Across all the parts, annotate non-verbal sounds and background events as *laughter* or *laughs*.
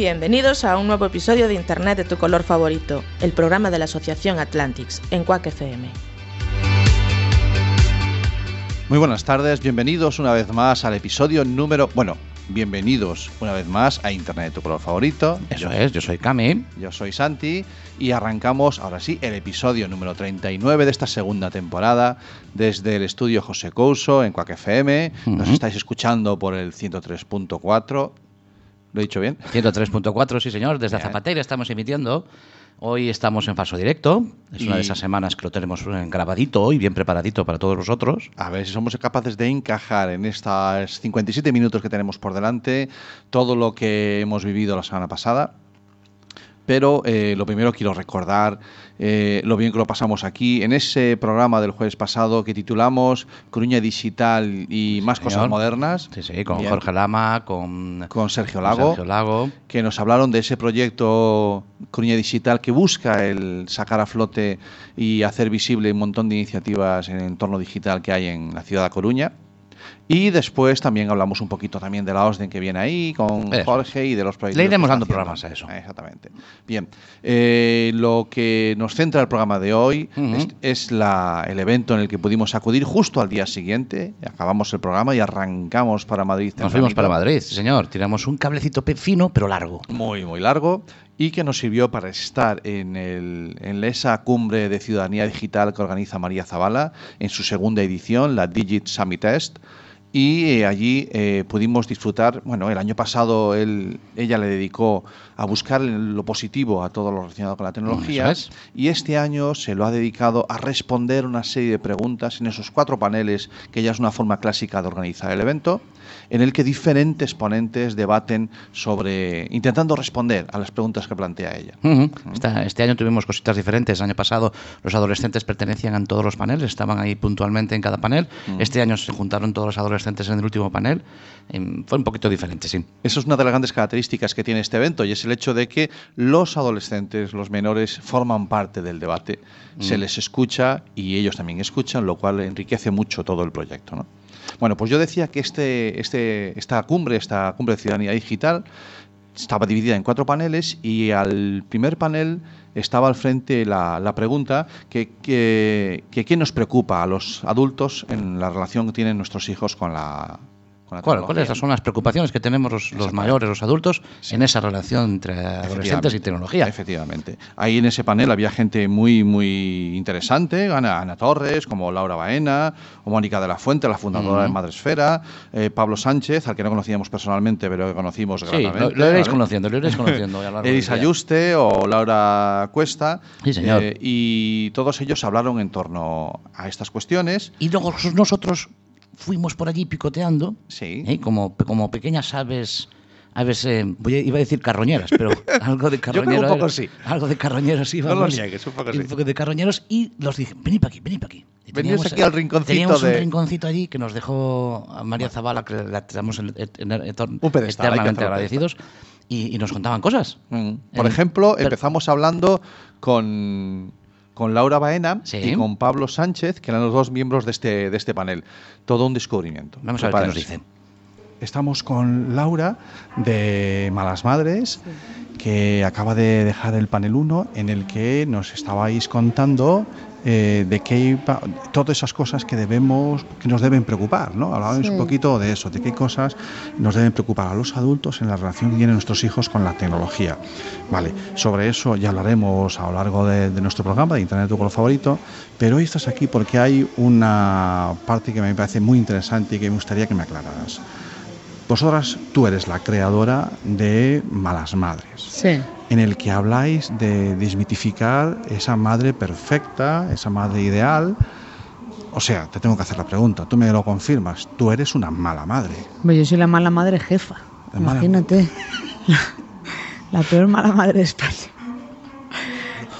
Bienvenidos a un nuevo episodio de Internet de tu color favorito, el programa de la Asociación Atlantics en Quack FM. Muy buenas tardes, bienvenidos una vez más al episodio número... Bueno, bienvenidos una vez más a Internet de tu color favorito. Eso es, yo soy Cami. Yo soy Santi y arrancamos ahora sí el episodio número 39 de esta segunda temporada desde el estudio José Couso en Quack FM. Nos estáis escuchando por el 103.4. ¿Lo he dicho bien? 103.4, sí señor, desde Bien. Zapateira estamos emitiendo. Hoy estamos en falso directo. Es una de esas semanas que lo tenemos grabadito y bien preparadito para todos vosotros. A ver si somos capaces de encajar en estos 57 minutos que tenemos por delante todo lo que hemos vivido la semana pasada. Pero eh, lo primero quiero recordar eh, lo bien que lo pasamos aquí en ese programa del jueves pasado que titulamos Coruña Digital y más cosas señor. modernas. Sí, sí, con Bien. Jorge Lama, con, Con Sergio con Lago. Sergio Lago. que nos hablaron de ese proyecto Coruña Digital que busca el sacar a flote y hacer visible un montón de iniciativas en el entorno digital que hay en la ciudad de Coruña. Y después también hablamos un poquito también de la OSDEN que viene ahí con Eso. Jorge y de los proyectos. Le iremos dando haciendo. programas a eso. Exactamente. Bien, eh, lo que nos centra el programa de hoy es, es la- el evento en el que pudimos acudir justo al día siguiente. Acabamos el programa y arrancamos para Madrid. Nos fuimos para Madrid, señor. Tiramos un cablecito fino pero largo. muy, muy largo y que nos sirvió para estar en, el, en esa cumbre de ciudadanía digital que organiza María Zavala en su segunda edición, la Digit Summit Test. Y eh, allí eh, pudimos disfrutar, bueno, el año pasado él, ella le dedicó a buscar lo positivo a todo lo relacionado con la tecnología es. y este año se lo ha dedicado a responder una serie de preguntas en esos cuatro paneles, que ya es una forma clásica de organizar el evento, en el que diferentes ponentes debaten sobre, intentando responder a las preguntas que plantea ella. Ujú. Esta- este año tuvimos cositas diferentes. El año pasado los adolescentes pertenecían a todos los paneles, estaban ahí puntualmente en cada panel. Este año se juntaron todos los adolescentes en el último panel. Em, Fue un poquito diferente, sí. Eso es una de las grandes características que tiene este evento y es el hecho de que los adolescentes, los menores, forman parte del debate, se les escucha y ellos también escuchan, lo cual enriquece mucho todo el proyecto. ¿no? Bueno, pues yo decía que este, este, esta cumbre, esta cumbre de ciudadanía digital, estaba dividida en cuatro paneles y al primer panel estaba al frente la, la pregunta que, que, que qué nos preocupa a los adultos en la relación que tienen nuestros hijos con la, con la ¿Cuál-. ¿Cuáles son las preocupaciones que tenemos los, mayores, los adultos, en esa relación entre adolescentes y tecnología? Efectivamente. Ahí en ese panel había gente muy, muy interesante, Ana, Ana Torres, como Laura Baena, o Mónica de la Fuente, la fundadora de Madresfera, eh, Pablo Sánchez, al que no conocíamos personalmente, pero que conocimos Sí, gratamente. lo, lo iréis conociendo, lo iréis conociendo. día. Ayuste o Laura Cuesta. Sí, señor. eh, y todos ellos hablaron en torno a estas cuestiones. Y luego nosotros fuimos por allí picoteando, Sí. ¿eh? como, como pequeñas aves, aves eh, a- iba a decir carroñeras, pero *laughs* algo de creo que un carroñeros. poco sí. Algo de carroñeros No lo íbamos. niegues, un poco sí. de carroñeros y los dije, venid para aquí, venid para aquí. Y teníamos, aquí al eh, rinconcito Teníamos de- un rinconcito allí que nos dejó a María Zavala, que la tenemos Un eternamente un agradecidos, y, y nos contaban cosas. Mm. Por En- ejemplo, pero- empezamos hablando con, con Laura Baena Sí. y con Pablo Sánchez, que eran los dos miembros de este, de este panel. Todo un descubrimiento. Vamos a ver qué nos dicen. Estamos con Laura de Malas Madres, que acaba de dejar el panel 1, en el que nos estabais contando eh, de qué iba- todas esas cosas que debemos, que nos deben preocupar, ¿no? Hablabais Sí. un poquito de eso, de qué cosas nos deben preocupar a los adultos en la relación que tienen nuestros hijos con la tecnología. Vale, sobre eso ya hablaremos a lo largo de, de nuestro programa de Internet tu color favorito, pero hoy estás aquí porque hay una parte que me parece muy interesante y que me gustaría que me aclararas. Vosotras, tú eres la creadora de Malas Madres, Sí. En el que habláis de desmitificar esa madre perfecta, esa madre ideal. O sea, te tengo que hacer la pregunta, tú me lo confirmas, tú eres una mala madre. Yo soy la mala madre jefa. La mala- Imagínate. *laughs* La peor mala madre de España.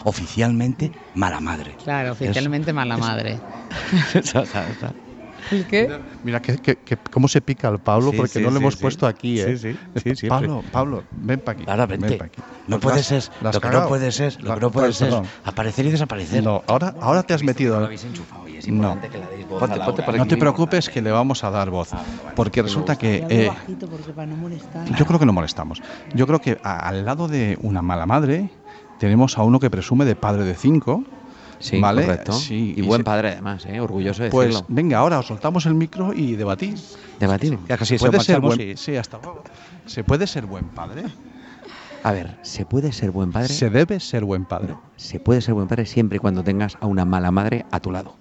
Oficialmente, mala madre. Claro, oficialmente mala madre. *laughs* ¿El qué? Mira que, que- que cómo se pica al Pablo Sí, porque sí, no lo sí, hemos sí. puesto aquí, ¿eh? Sí, sí, sí, sí, Pablo, Pablo, ven para aquí. Ahora ven vente. pa' aquí. No Pues puede las- ser. las Lo que no cagao. puede ser. Lo que no puede per- ser. perdón. Aparecer y desaparecer. No, ahora, ahora te has metido. enchufado y es importante que la deis voz Ponte- ponte por aquí. No te preocupes que le vamos a dar voz. Porque resulta que. Eh, bajito porque para no molestar. yo creo que no molestamos. Yo creo que a- al lado de una mala madre tenemos a uno que presume de padre de cinco. Sí, ¿vale? correcto. Sí, y y buen se- padre además, ¿eh? orgulloso de Pues decirlo. venga, ahora os soltamos el micro y debatís. Debatimos. Ya casi se puede ser buen, y- sí, hasta luego. ¿Se puede ser buen padre? A ver, ¿se puede ser buen padre? Se debe ser buen padre. Se puede ser buen padre siempre y cuando tengas a una mala madre a tu lado.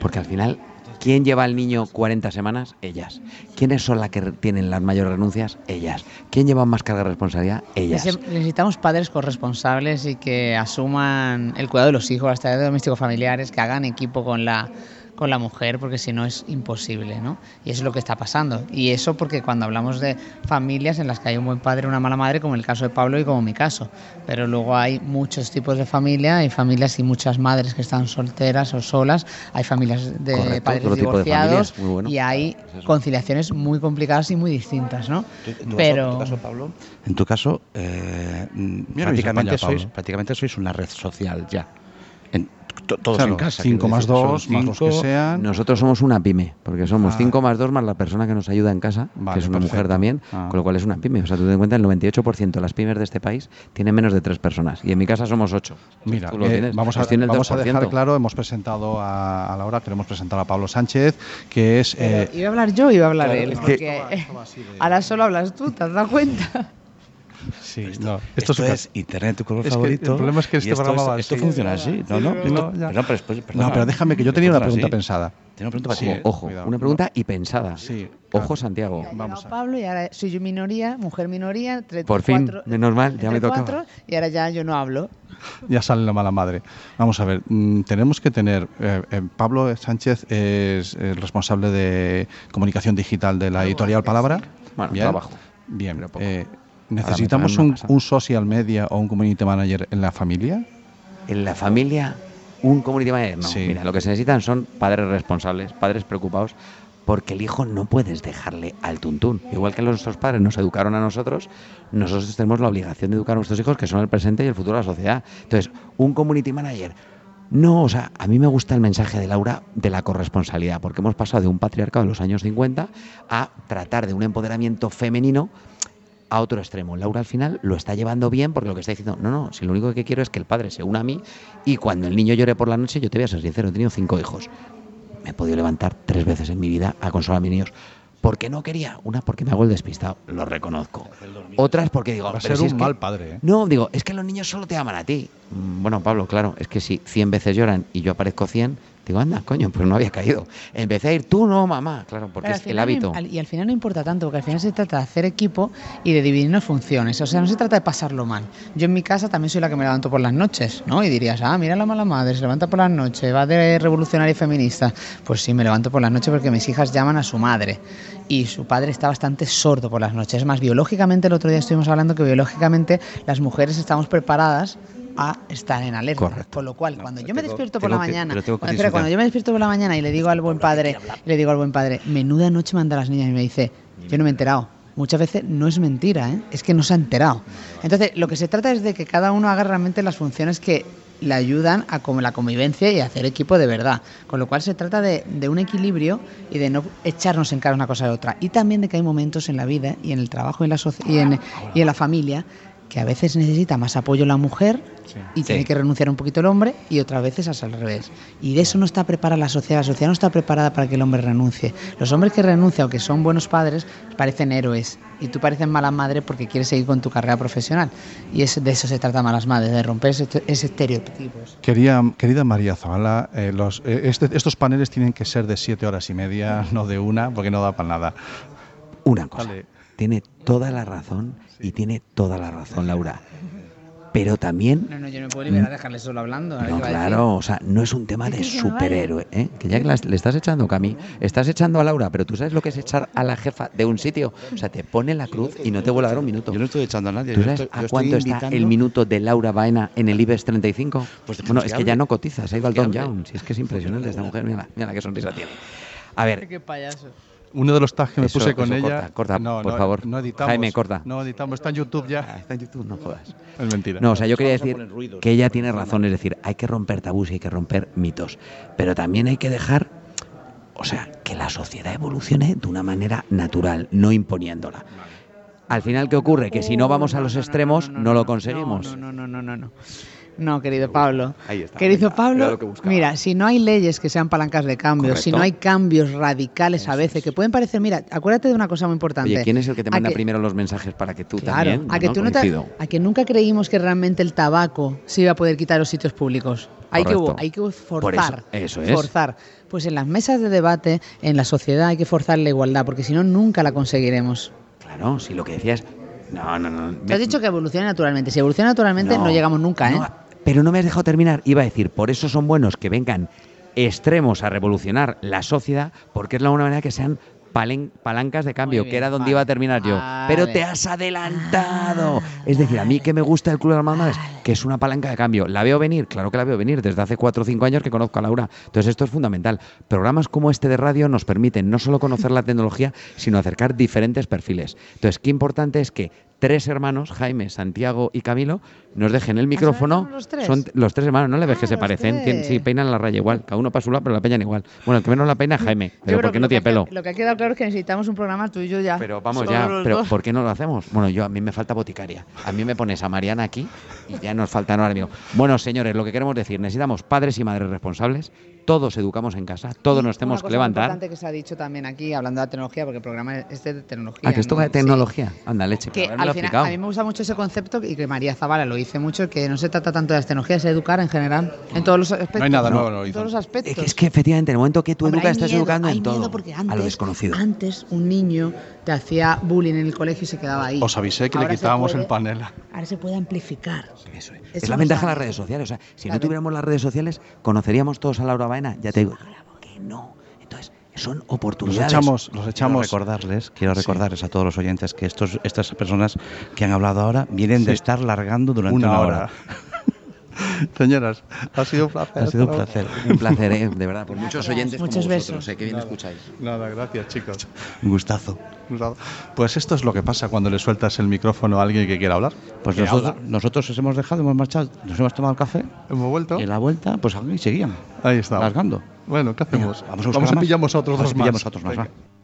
Porque al final, ¿quién lleva al niño 40 semanas? Ellas. ¿Quiénes son las que tienen las mayores renuncias? Ellas. ¿Quién lleva más carga de responsabilidad? Ellas. Nece- Necesitamos padres corresponsables y que asuman el cuidado de los hijos, las tareas domésticos familiares, que hagan equipo con la con la mujer, porque si no es imposible, ¿no? Y eso es lo que está pasando. Y eso porque cuando hablamos de familias en las que hay un buen padre y una mala madre, como el caso de Pablo y como mi caso, pero luego hay muchos tipos de familia, hay familias y muchas madres que están solteras o solas, hay familias de Correcto, padres de divorciados bueno. y hay conciliaciones muy complicadas y muy distintas, ¿no? En tu Pero caso, en tu caso, Pablo, en tu caso, eh, prácticamente, España, sois, Pablo. prácticamente sois una red social ya. En, todos Claro, en casa. cinco quiero más decir, dos, son más los que sean. Nosotros somos una pyme, porque somos Ah. 5 más 2 más la persona que nos ayuda en casa, Vale, que es una mujer perfecto. también, Ah. con lo cual es una pyme. O sea, tú ten en cuenta, el 98% de las pymes de este país tienen menos de 3 personas. Y en mi casa somos 8. Mira, Tú lo eh, tienes, vamos, a, vamos a dejar 2%. claro, hemos presentado a, a Laura, queremos presentar a Pablo Sánchez, que es... eh, Iba a hablar yo, iba a hablar claro, él. que- porque ahora solo hablas tú, ¿te has dado cuenta? Sí, no, Esto, esto, es, es Internet, tu color Es que favorito. el problema es que este esto programa es- va Esto así. funciona así. No, no. No, esto- perdón, pero después- No, pero déjame que yo tenía una Esto pregunta así. pensada. Tengo una pregunta para Sí, ti. Ojo, cuidado. una pregunta y pensada. Sí, Ojo, claro. Santiago. Ya Vamos a- Pablo y ahora soy yo minoría, mujer minoría. entre Por fin, cuatro- menos mal, ya me cuatro, y ahora ya yo no hablo. *laughs* Ya sale la mala madre. Vamos a ver, mm, tenemos que tener. eh, eh, Pablo Sánchez es el responsable de comunicación digital de la editorial Palabra. Bueno, Bien. trabajo. Bien. Eh, ¿Necesitamos un, social media o un community manager en la familia? En la familia, un community manager. No, Sí. mira, lo que se necesitan son padres responsables, padres preocupados, porque el hijo no puedes dejarle al tuntún. Igual que nuestros padres nos educaron a nosotros, nosotros tenemos la obligación de educar a nuestros hijos, que son el presente y el futuro de la sociedad. Entonces, un community manager. No, o sea, a mí me gusta el mensaje de Laura de la corresponsabilidad, porque hemos pasado de un patriarcado de los años 50 a tratar de un empoderamiento femenino a otro extremo. Laura al final lo está llevando bien porque lo que está diciendo, no, no, si lo único que quiero es que el padre se una a mí y cuando el niño llore por la noche, yo te voy a ser sincero, he tenido cinco hijos. Me he podido levantar tres veces en mi vida a consolar a mis niños. ¿Por qué no quería? Una, porque me hago el despistado, lo reconozco. Otras, porque digo, Va a ser si un es que- mal padre. ¿eh? No, digo, es que los niños solo te aman a ti. Mm, Bueno, Pablo, claro, es que si 100 veces lloran y yo aparezco 100, digo, anda, coño, pues no había caído. Empecé a ir, tú no, mamá, claro, porque es el no hábito. y al final no importa tanto, porque al final se trata de hacer equipo y de dividirnos funciones. O sea, no se trata de pasarlo mal. Yo en mi casa también soy la que me levanto por las noches, ¿no? Y dirías, ah, mira la mala madre, se levanta por las noches, va de revolucionaria y feminista. Pues sí, me levanto por las noches porque mis hijas llaman a su madre. Y su padre está bastante sordo por las noches. Es más, biológicamente, el otro día estuvimos hablando que biológicamente las mujeres estamos preparadas a estar en alerta. Correcto. Con lo cual, cuando yo me despierto por la que- mañana, cuando, espera, disfrutar. cuando yo me despierto por la mañana y le digo al buen padre, le digo al buen padre, menuda noche manda a las niñas y me dice, yo no me he enterado. Muchas veces no es mentira, ¿eh? es que no se ha enterado. Entonces, lo que se trata es de que cada uno haga realmente las funciones que le ayudan a como la convivencia y a hacer equipo de verdad. Con lo cual se trata de, de un equilibrio y de no echarnos en cara una cosa de otra. Y también de que hay momentos en la vida y en el trabajo y en la, y en, y en la familia que a veces necesita más apoyo la mujer y tiene que renunciar un poquito el hombre y otras veces es al revés. Y de eso no está preparada la sociedad. La sociedad no está preparada para que el hombre renuncie. Los hombres que renuncian o que son buenos padres parecen héroes y tú pareces mala madre porque quieres seguir con tu carrera profesional. Y es, de eso se trata Malas Madres, de romper ese, ese estereotipos. Quería, querida María Zavala, eh, los, eh, este- estos paneles tienen que ser de siete horas y media, no de una, porque no da para nada. Una cosa. Tiene toda la razón y tiene toda la razón, Laura. pero también No, no, yo no puedo liberar a dejarle solo hablando. No, claro, o sea, no es un tema ¿Qué de superhéroe, ¿eh? Que ya que las- le estás echando, Cami, estás echando a Laura, pero tú sabes lo que es echar a la jefa de un sitio. O sea, te pone la cruz y no te vuelve a dar un minuto. Yo no estoy echando a nadie. ¿Tú yo sabes estoy- yo a cuánto está invitando- el minuto de Laura Baena en el IBEX 35? Pues bueno, es que ya no cotiza, se ha ido al Don. Si es que es impresionante esta mujer, mira, mira qué sonrisa tiene. A ver, Qué payaso. Uno de los tags que me Eso- puse con eso ella. corta, corta, no, por no, favor. No editamos. Jaime, corta. No editamos, está en YouTube Ah, ya. está en YouTube, no jodas. Es mentira. No, o sea, yo quería decir ruidos. que ella tiene razón, es decir, hay que romper tabús y hay que romper mitos, pero también hay que dejar, o sea, que la sociedad evolucione de una manera natural, no imponiéndola. Al final, ¿qué ocurre? Que si no vamos a los extremos, no lo conseguimos. No, no, no, no, no. No. No, querido Pablo. Ahí está, Querido venga, Pablo, mira, si no hay leyes que sean palancas de cambio, si no hay cambios radicales a veces, es. que pueden parecer, mira, acuérdate de una cosa muy importante. Oye, ¿quién es el que te manda que- primero los mensajes para que tú Claro, también? a que No, tú no te- a que nunca creímos que realmente el tabaco se iba a poder quitar los sitios públicos. Hay que, hay que forzar. eso- eso es. Forzar. Pues en las mesas de debate, en la sociedad hay que forzar la igualdad, porque si no, nunca la conseguiremos. Claro, si lo que decías... No, no, no. Te has dicho que evolucione naturalmente. Si evoluciona naturalmente, no, llegamos nunca, ¿eh? Pero no me has dejado terminar. Iba a decir, por eso son buenos que vengan extremos a revolucionar la sociedad, porque es la única manera que sean palen- palancas de cambio, que era donde vale. iba a terminar yo. Vale. Pero te has adelantado. es decir, a mí que me gusta el Club de Hermanas, que es una palanca de cambio. ¿La veo venir? Claro que la veo venir. Desde hace cuatro o cinco años que conozco a Laura. Entonces esto es fundamental. Programas como este de radio nos permiten no solo conocer la tecnología, sino acercar diferentes perfiles. Entonces, qué importante es que tres hermanos, Jaime, Santiago y Camilo, nos dejen el micrófono. son los tres? Son los tres hermanos, ¿no le ves Ah, que se parecen? Tien- tres. sí, peinan la raya igual. Cada uno para su lado, pero la peinan igual. Bueno, el que menos la peina es Jaime, pero porque que no tiene pelo. Lo que ha quedado claro es que necesitamos un programa tú y yo ya. Pero vamos Solo ya, pero dos. ¿por qué no lo hacemos? Bueno, yo a mí me falta boticaria. A mí me pones a Mariana aquí y ya nos faltan ahora mismo. Bueno, señores, lo que queremos decir, necesitamos padres y madres responsables. Todos educamos en casa, todos nos tenemos que levantar. Muy importante que se ha dicho también aquí, hablando de la tecnología, porque el programa es de tecnología. Ah, que esto ¿no? de tecnología. Anda, leche. Que al lo final, explicado. a mí me gusta mucho ese concepto y que María Zavala lo dice mucho, que no se trata tanto de las tecnologías, es educar en general, en todos los aspectos. No hay nada nuevo en el En todos los aspectos. Es que, es que efectivamente, en el momento que tú Hombre, educas, estás miedo, educando en todo. porque a lo antes- desconocido. Antes un niño te hacía bullying en el colegio y se quedaba ahí. Os avisé que Ahora le quitábamos puede- el panel. Ahora se puede amplificar. Eso es. Eso es la ventaja de las redes sociales. O sea, si no tuviéramos las redes sociales, conoceríamos todos a Laura Baena. Ya te digo, claro que no. Entonces, son Los oportunidades. echamos, los Quiero echamos. recordarles, quiero Sí. recordarles a todos los oyentes que estos, estas personas que han hablado ahora vienen de estar largando durante una una, hora. *laughs* *laughs* Señoras, ha sido un placer. Ha sido un placer. Un placer, ¿eh? de verdad, por muchos oyentes Muchos como vosotros, besos. ¿eh? que bien escucháis. Nada, gracias, chicos. Un gustazo. Pues esto es lo que pasa cuando le sueltas el micrófono a alguien que quiera hablar. Pues nosotros, habla. nosotros os hemos dejado, hemos marchado, nos hemos tomado el café hemos vuelto. y en la vuelta, pues ahí seguían, Ahí está. largando. Bueno, ¿qué hacemos? Venga, vamos a buscar más. pillamos a otros Vamos dos a pillamos más. a otros más, Venga. va.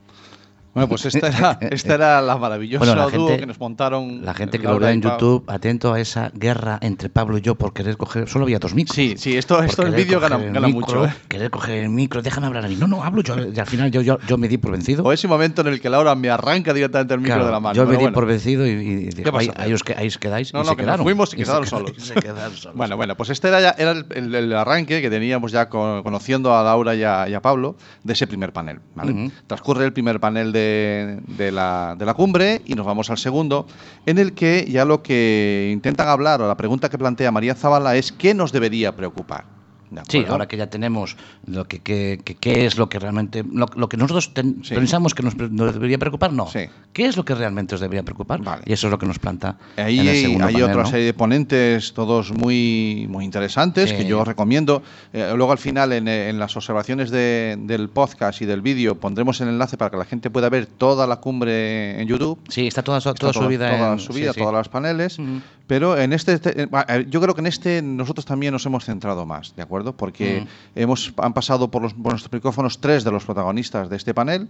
Bueno, pues esta era, *laughs* esta era la maravillosa Bueno, la dúo gente- que nos montaron. La gente que lo ve y en. YouTube, atento a esa guerra entre Pablo y yo por querer coger. Solo había dos micros. Sí, sí, esto, esto el vídeo gana, el gana micro, mucho. ¿eh? Querer coger el micro, déjame hablar a mí. No, no, hablo yo. Y al final yo, yo, yo me di por vencido. O ese momento en el que Laura me arranca directamente el micro Claro, de la mano. yo me di bueno. por vencido y, y digo, ahí, ahí os, ahí os quedáis. No, y no, se que nos quedaron. fuimos y se quedaron quedaron- solos. se quedaron solos. Bueno, bueno, pues este era, ya, era el, el- el arranque que teníamos ya con- conociendo a Laura y a, y a Pablo de ese primer panel. ¿vale? Ujú. Transcurre el primer panel de, de la, de la cumbre y nos vamos al segundo, en el que ya lo que intentan hablar o la pregunta que plantea María Zavala es ¿qué nos debería preocupar? ¿De Sí, ahora que ya tenemos lo que, que, que- es lo que realmente lo, lo que nosotros ten- Sí. pensamos que nos, nos debería preocupar, no. Sí. ¿Qué es lo que realmente os debería preocupar? Vale. Y eso es lo que nos planta Ahí en el hay, segundo hay panel, otra ¿no? serie de ponentes, todos muy, muy interesantes, Sí. que yo os recomiendo. Eh, luego al final, en, en las observaciones de- del podcast y del vídeo, pondremos el enlace para que la gente pueda ver toda la cumbre en YouTube. Sí, está toda, Está toda, subida toda en subida, todas las paneles. Pero en este, te- eh, yo creo que en este nosotros también nos hemos centrado más, ¿de acuerdo? Porque Ujú. hemos han pasado por, los, por nuestros micrófonos tres de los protagonistas de este panel.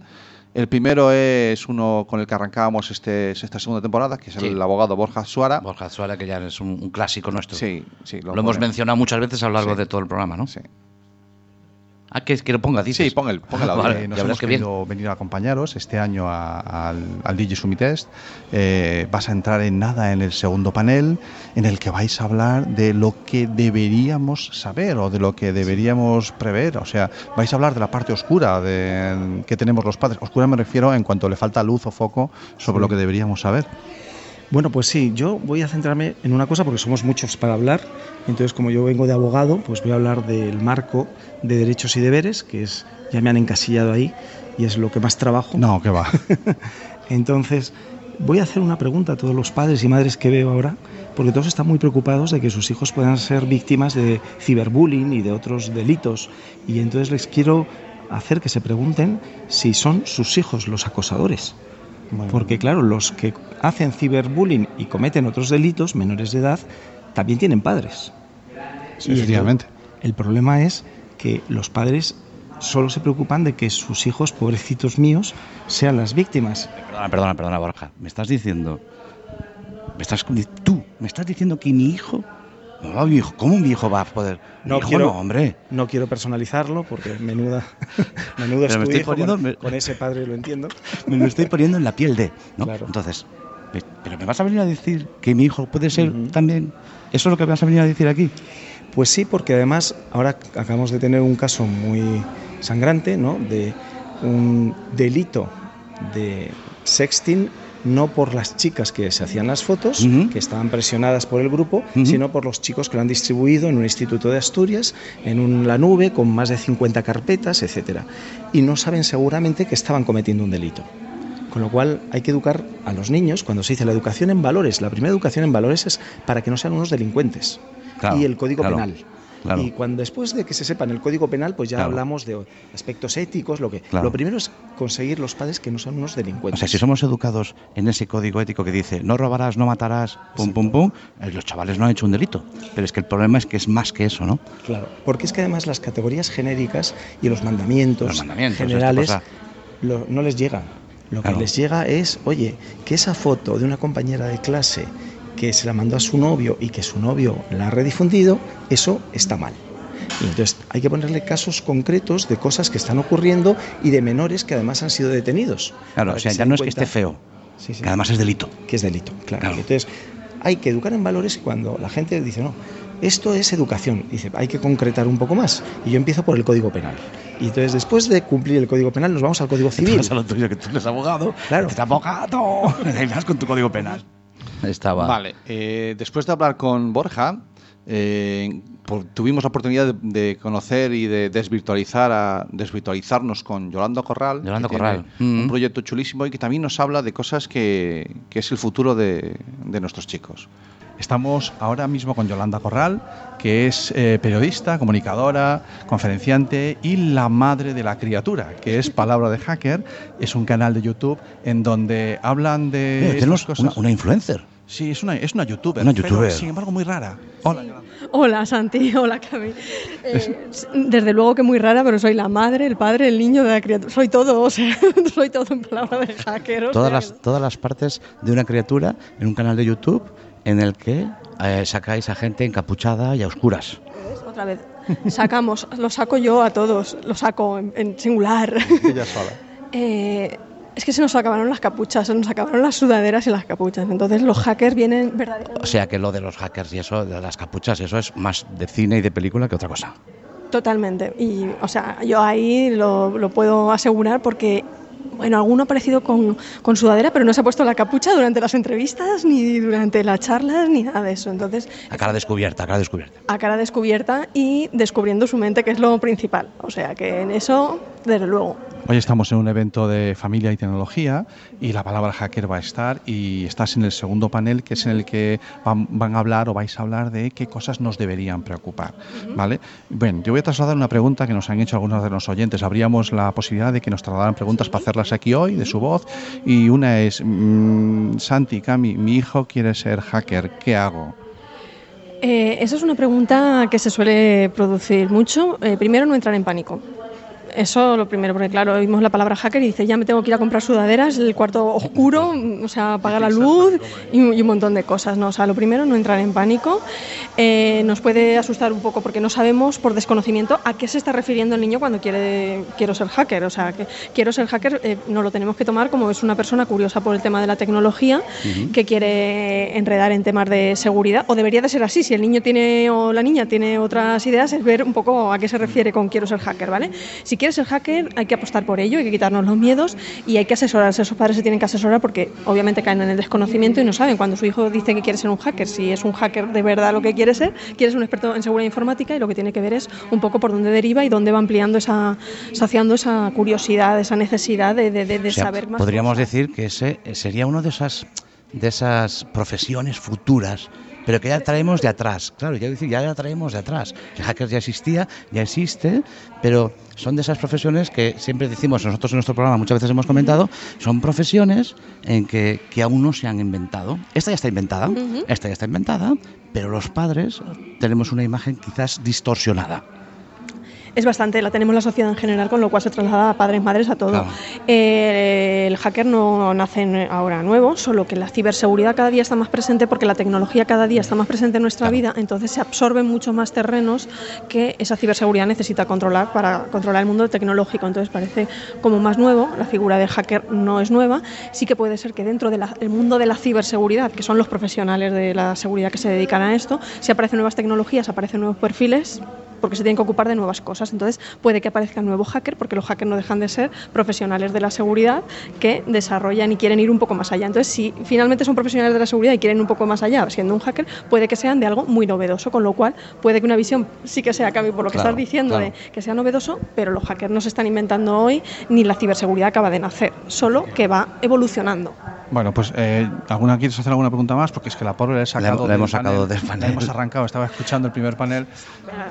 El primero es uno con el que arrancábamos este, esta segunda temporada, que es Sí. el abogado Borja Suara. Borja Zuara, que ya es un, un clásico nuestro. Sí, sí, Lo, hemos mencionado muchas veces a lo largo Sí. de todo el programa, ¿no? Sí. Ah, que, que lo ponga, dices. Sí, audio. Vale, Eh, nos hemos que querido venir a acompañaros este año a- al, al Digi Sumitest. Eh, vas a entrar en nada en el segundo panel, en el que vais a hablar de lo que deberíamos saber o de lo que deberíamos prever. O sea, vais a hablar de la parte oscura de, que tenemos los padres. Oscura me refiero en cuanto le falta luz o foco sobre lo que deberíamos saber. Bueno, pues sí, yo voy a centrarme en una cosa porque somos muchos para hablar. Entonces, como yo vengo de abogado, pues voy a hablar del marco de derechos y deberes, que es, ya me han encasillado ahí y es lo que más trabajo. No, que va. *laughs* Entonces, voy a hacer una pregunta a todos los padres y madres que veo ahora, porque todos están muy preocupados de que sus hijos puedan ser víctimas de ciberbullying y de otros delitos. Y entonces les quiero hacer que se pregunten si son sus hijos los acosadores. Porque claro, los que hacen ciberbullying y cometen otros delitos menores de edad también tienen padres. Sí, el- efectivamente. El problema es que los padres solo se preocupan de que sus hijos, pobrecitos míos, sean las víctimas. Perdona, perdona, perdona, Borja. Me estás diciendo. Me estás, tú, me estás diciendo que mi hijo. Hijo ¿Cómo mi hijo va a poder? No quiero- no, hombre. No quiero personalizarlo porque menuda, *laughs* menudo Pero es me estoy hijo, poniendo- con, me- con ese padre lo entiendo. Me lo estoy poniendo en la piel de. ¿no? Claro. Entonces, pe- pero me vas a venir a decir que mi hijo puede ser también. ¿Eso es lo que me vas a venir a decir aquí? Pues sí, porque además ahora acabamos de tener un caso muy sangrante, ¿no? De un delito de sexting no por las chicas que se hacían las fotos, que estaban presionadas por el grupo, sino por los chicos que lo han distribuido en un instituto de Asturias, en un- la nube, con más de 50 carpetas, etcétera. Y no saben seguramente que estaban cometiendo un delito. Con lo cual hay que educar a los niños, cuando se dice la educación en valores, la primera educación en valores es para que no sean unos delincuentes. Claro, y el código claro, penal. Claro. Y cuando después de que se sepan el código penal, pues ya Claro. hablamos de aspectos éticos, lo que Claro. lo primero es conseguir los padres que no sean unos O delincuentes. sea, si somos educados en ese código ético que dice no robarás, no matarás, pum, pum, pum, eh, los chavales no han hecho un delito. Pero es que el problema es que es más que eso, ¿no? Claro, porque es que además las categorías genéricas y los mandamientos, Los mandamientos, esta generales lo- no les llegan. Lo que les llega es, oye, que esa foto de una compañera de clase que se la mandó a su novio y que su novio la ha redifundido, eso está mal. Y entonces hay que ponerle casos concretos de cosas que están ocurriendo y de menores que además han sido detenidos. Claro, o sea, se ya no es que esté feo, Sí, sí que además es delito. que es delito, claro. Claro. Entonces, hay que educar en valores cuando la gente dice, no, esto es educación. Dice, hay que concretar un poco más. Y yo empiezo por el Código Penal. Y entonces, después de cumplir el Código Penal, nos vamos al Código Civil. Vas a lo tuyo, que tú eres abogado. Claro. Eres *laughs* abogado. Vas con tu código penal. Estaba. Vale, eh, después de hablar con Borja, eh, por- tuvimos la oportunidad de, de conocer y de desvirtualizar a, desvirtualizarnos con Yolanda Corral. Yolanda Corral. Un Mm. proyecto chulísimo y que también nos habla de cosas que, que es el futuro de, de nuestros chicos. Estamos ahora mismo con Yolanda Corral, que es eh, periodista, comunicadora, conferenciante y la madre de la criatura, que es Palabra de Hacker. Es un canal de YouTube en donde hablan de. Eh, tenemos cosas. una, una influencer. Sí, es una, es una youtuber. Una pero, youtuber. sin embargo, muy rara. Hola. Hola Santi, *laughs* hola Cami. Eh, desde luego que muy rara, pero soy la madre, el padre, el niño de la criatura. Soy todo, o sea, *laughs* soy todo en palabra de hacker. Todas sea las, todas las partes de una criatura en un canal de YouTube en el que eh, sacáis a gente encapuchada y a oscuras. Otra vez. Sacamos, lo saco yo a todos, lo saco en, en singular. Ella sola. *laughs* Eh, es que se nos acabaron las capuchas, se nos acabaron las sudaderas y las capuchas. Entonces los hackers vienen verdaderamente. O sea que lo de los hackers y eso, de las capuchas, eso es más de cine y de película que otra cosa. Totalmente. Y, o sea, yo ahí lo, lo puedo asegurar porque, bueno, alguno ha aparecido con, con sudadera, pero no se ha puesto la capucha durante las entrevistas, ni durante las charlas, ni nada de eso. Entonces, A cara descubierta, a cara descubierta. a cara descubierta y descubriendo su mente, que es lo principal. O sea, que en eso, desde luego. Hoy estamos en un evento de familia y tecnología y la palabra hacker va a estar y estás en el segundo panel que es en el que van, van a hablar o vais a hablar de qué cosas nos deberían preocupar. ¿vale? Bueno, yo voy a trasladar una pregunta que nos han hecho algunos de los oyentes. Habríamos la posibilidad de que nos trasladaran preguntas para hacerlas aquí hoy de su voz y una es, mm, Santi, Cami, mi hijo quiere ser hacker, ¿qué hago? Eh, esa es una pregunta que se suele producir mucho. Eh, primero, no entrar en pánico. Eso lo primero, porque claro, oímos la palabra hacker y dice, ya me tengo que ir a comprar sudaderas, el cuarto oscuro, o sea, apagar la luz y, un- y un montón de cosas. ¿no? O sea, lo primero, no entrar en pánico. Eh, nos puede asustar un poco porque no sabemos por desconocimiento a qué se está refiriendo el niño cuando quiere quiero ser hacker. O sea, que quiero ser hacker eh, no lo tenemos que tomar como es una persona curiosa por el tema de la tecnología que quiere enredar en temas de seguridad. O debería de ser así. Si el niño tiene o la niña tiene otras ideas, es ver un poco a qué se refiere con quiero ser hacker, ¿vale? Si quieres ser hacker hay que apostar por ello, hay que quitarnos los miedos y hay que asesorarse. Esos padres se tienen que asesorar porque obviamente caen en el desconocimiento y no saben cuando su hijo dice que quiere ser un hacker, si es un hacker de verdad lo que quiere ser, quiere ser un experto en seguridad informática y lo que tiene que ver es un poco por dónde deriva y dónde va ampliando esa, saciando esa curiosidad, esa necesidad de, de- de- de O sea, saber más. Podríamos cosas. decir que ese sería una de esas, de esas profesiones futuras, pero que ya traemos de atrás. Claro, ya, decir, ya la traemos de atrás. El hacker ya existía, ya existe, pero son de esas profesiones que siempre decimos, nosotros en nuestro programa muchas veces hemos comentado, son profesiones en que, que aún no se han inventado. Esta ya está inventada, esta ya está inventada, pero los padres tenemos una imagen quizás distorsionada. Es bastante, la tenemos la sociedad en general, con lo cual se traslada a padres, madres, a todo. Claro. Eh, el hacker no nace ahora nuevo, solo que la ciberseguridad cada día está más presente porque la tecnología cada día está más presente en nuestra Claro. vida, entonces se absorben mucho más terrenos que esa ciberseguridad necesita controlar para controlar el mundo tecnológico. Entonces parece como más nuevo, la figura del hacker no es nueva, sí que puede ser que dentro del mundo de la ciberseguridad, que son los profesionales de la seguridad que se dedican a esto, si aparecen nuevas tecnologías, aparecen nuevos perfiles, porque se tienen que ocupar de nuevas cosas. Entonces puede que aparezca un nuevo hacker, porque los hackers no dejan de ser profesionales de la seguridad que desarrollan y quieren ir un poco más allá. Entonces, si finalmente son profesionales de la seguridad y quieren un poco más allá, siendo un hacker, puede que sean de algo muy novedoso, con lo cual puede que una visión sí que sea cambie por lo que Claro, estás diciendo claro. de que sea novedoso, pero los hackers no se están inventando hoy, ni la ciberseguridad acaba de nacer, solo que va evolucionando. Bueno, pues, eh, ¿alguna quieres hacer alguna pregunta más? Porque es que la pobre le he sacado. Le- le del hemos sacado del La panel. hemos arrancado, estaba escuchando el primer panel,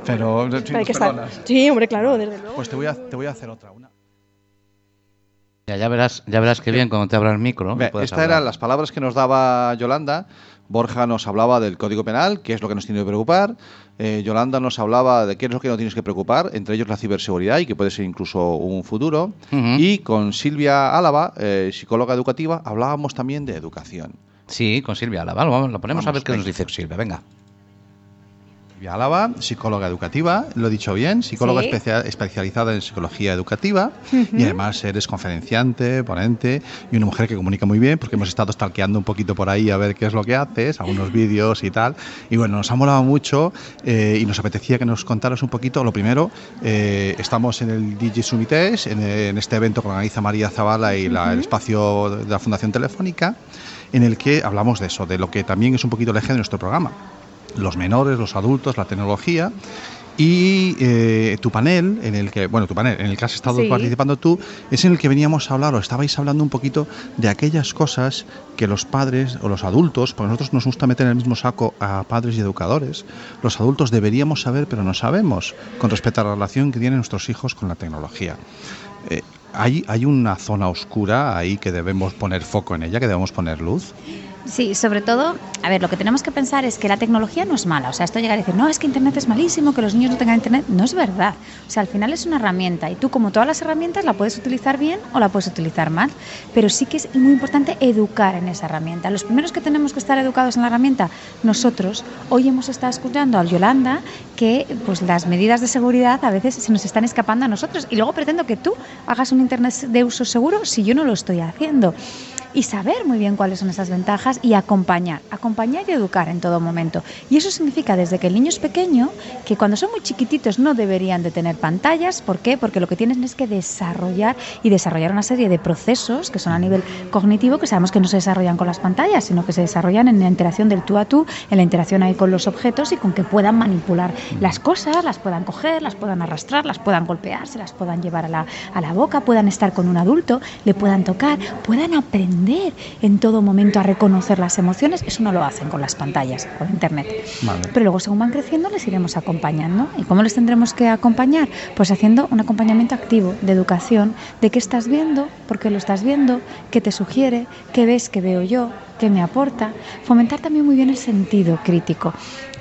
pero. sí, Hay que nos estar- perdonas. Sí, hombre, claro, desde luego. Pues te voy a, te voy a hacer otra. Una. Ya, ya verás, ya verás qué bien cuando te abra el micro. Estas eran las palabras que nos daba Yolanda. Borja nos hablaba del Código Penal, qué es lo que nos tiene que preocupar. Eh, Yolanda nos hablaba de qué es lo que no tienes que preocupar, entre ellos la ciberseguridad y que puede ser incluso un futuro. Y con Silvia Álava, eh, psicóloga educativa, hablábamos también de educación. Sí, con Silvia Álava. Vamos, lo ponemos a ver qué nos dice Silvia. Venga. Álava, psicóloga educativa, lo he dicho bien, psicóloga Sí. especia- especializada en psicología educativa y además eres conferenciante, ponente y una mujer que comunica muy bien porque hemos estado stalkeando un poquito por ahí a ver qué es lo que haces, algunos *laughs* vídeos y tal. Y bueno, nos ha molado mucho eh, y nos apetecía que nos contaras un poquito. Lo primero, eh, estamos en el DJ Sumites, en, en este evento que organiza María Zavala y la- el espacio de la Fundación Telefónica, en el que hablamos de eso, de lo que también es un poquito el eje de nuestro programa los menores, los adultos, la tecnología. Y eh, tu panel, en el que, bueno, tu panel, en el que has estado Sí. participando tú, es en el que veníamos a hablar, o estabais hablando un poquito de aquellas cosas que los padres o los adultos, porque nosotros nos gusta meter en el mismo saco a padres y educadores, los adultos deberíamos saber, pero no sabemos, con respecto a la relación que tienen nuestros hijos con la tecnología. Eh, ¿hay, ¿Hay una zona oscura ahí que debemos poner foco en ella, que debemos poner luz? Sí, sobre todo, a ver, lo que tenemos que pensar es que la tecnología no es mala. O sea, esto llegar a decir, no, es que Internet es malísimo, que los niños no tengan Internet, no es verdad. O sea, al final es una herramienta y tú, como todas las herramientas, la puedes utilizar bien o la puedes utilizar mal. Pero sí que es muy importante educar en esa herramienta. Los primeros que tenemos que estar educados en la herramienta, nosotros. Hoy hemos estado escuchando a Yolanda que pues las medidas de seguridad a veces se nos están escapando a nosotros y luego pretendo que tú hagas un Internet de uso seguro si yo no lo estoy haciendo y saber muy bien cuáles son esas ventajas y acompañar, acompañar y educar en todo momento. Y eso significa desde que el niño es pequeño, que cuando son muy chiquititos no deberían de tener pantallas. ¿Por qué? Porque lo que tienen es que desarrollar y desarrollar una serie de procesos que son a nivel cognitivo que sabemos que no se desarrollan con las pantallas, sino que se desarrollan en la interacción del tú a tú, en la interacción ahí con los objetos y con que puedan manipular las cosas, las puedan coger, las puedan arrastrar, las puedan golpear, se las puedan llevar a la, a la boca, puedan estar con un adulto, le puedan tocar, puedan aprender en todo momento a reconocer las emociones. Eso no lo hacen con las pantallas, con Internet. Vale. Pero luego, según van creciendo, les iremos acompañando. ¿Y cómo les tendremos que acompañar? Pues haciendo un acompañamiento activo de educación, de qué estás viendo, por qué lo estás viendo, qué te sugiere, qué ves, qué veo yo, qué me aporta. Fomentar también muy bien el sentido crítico.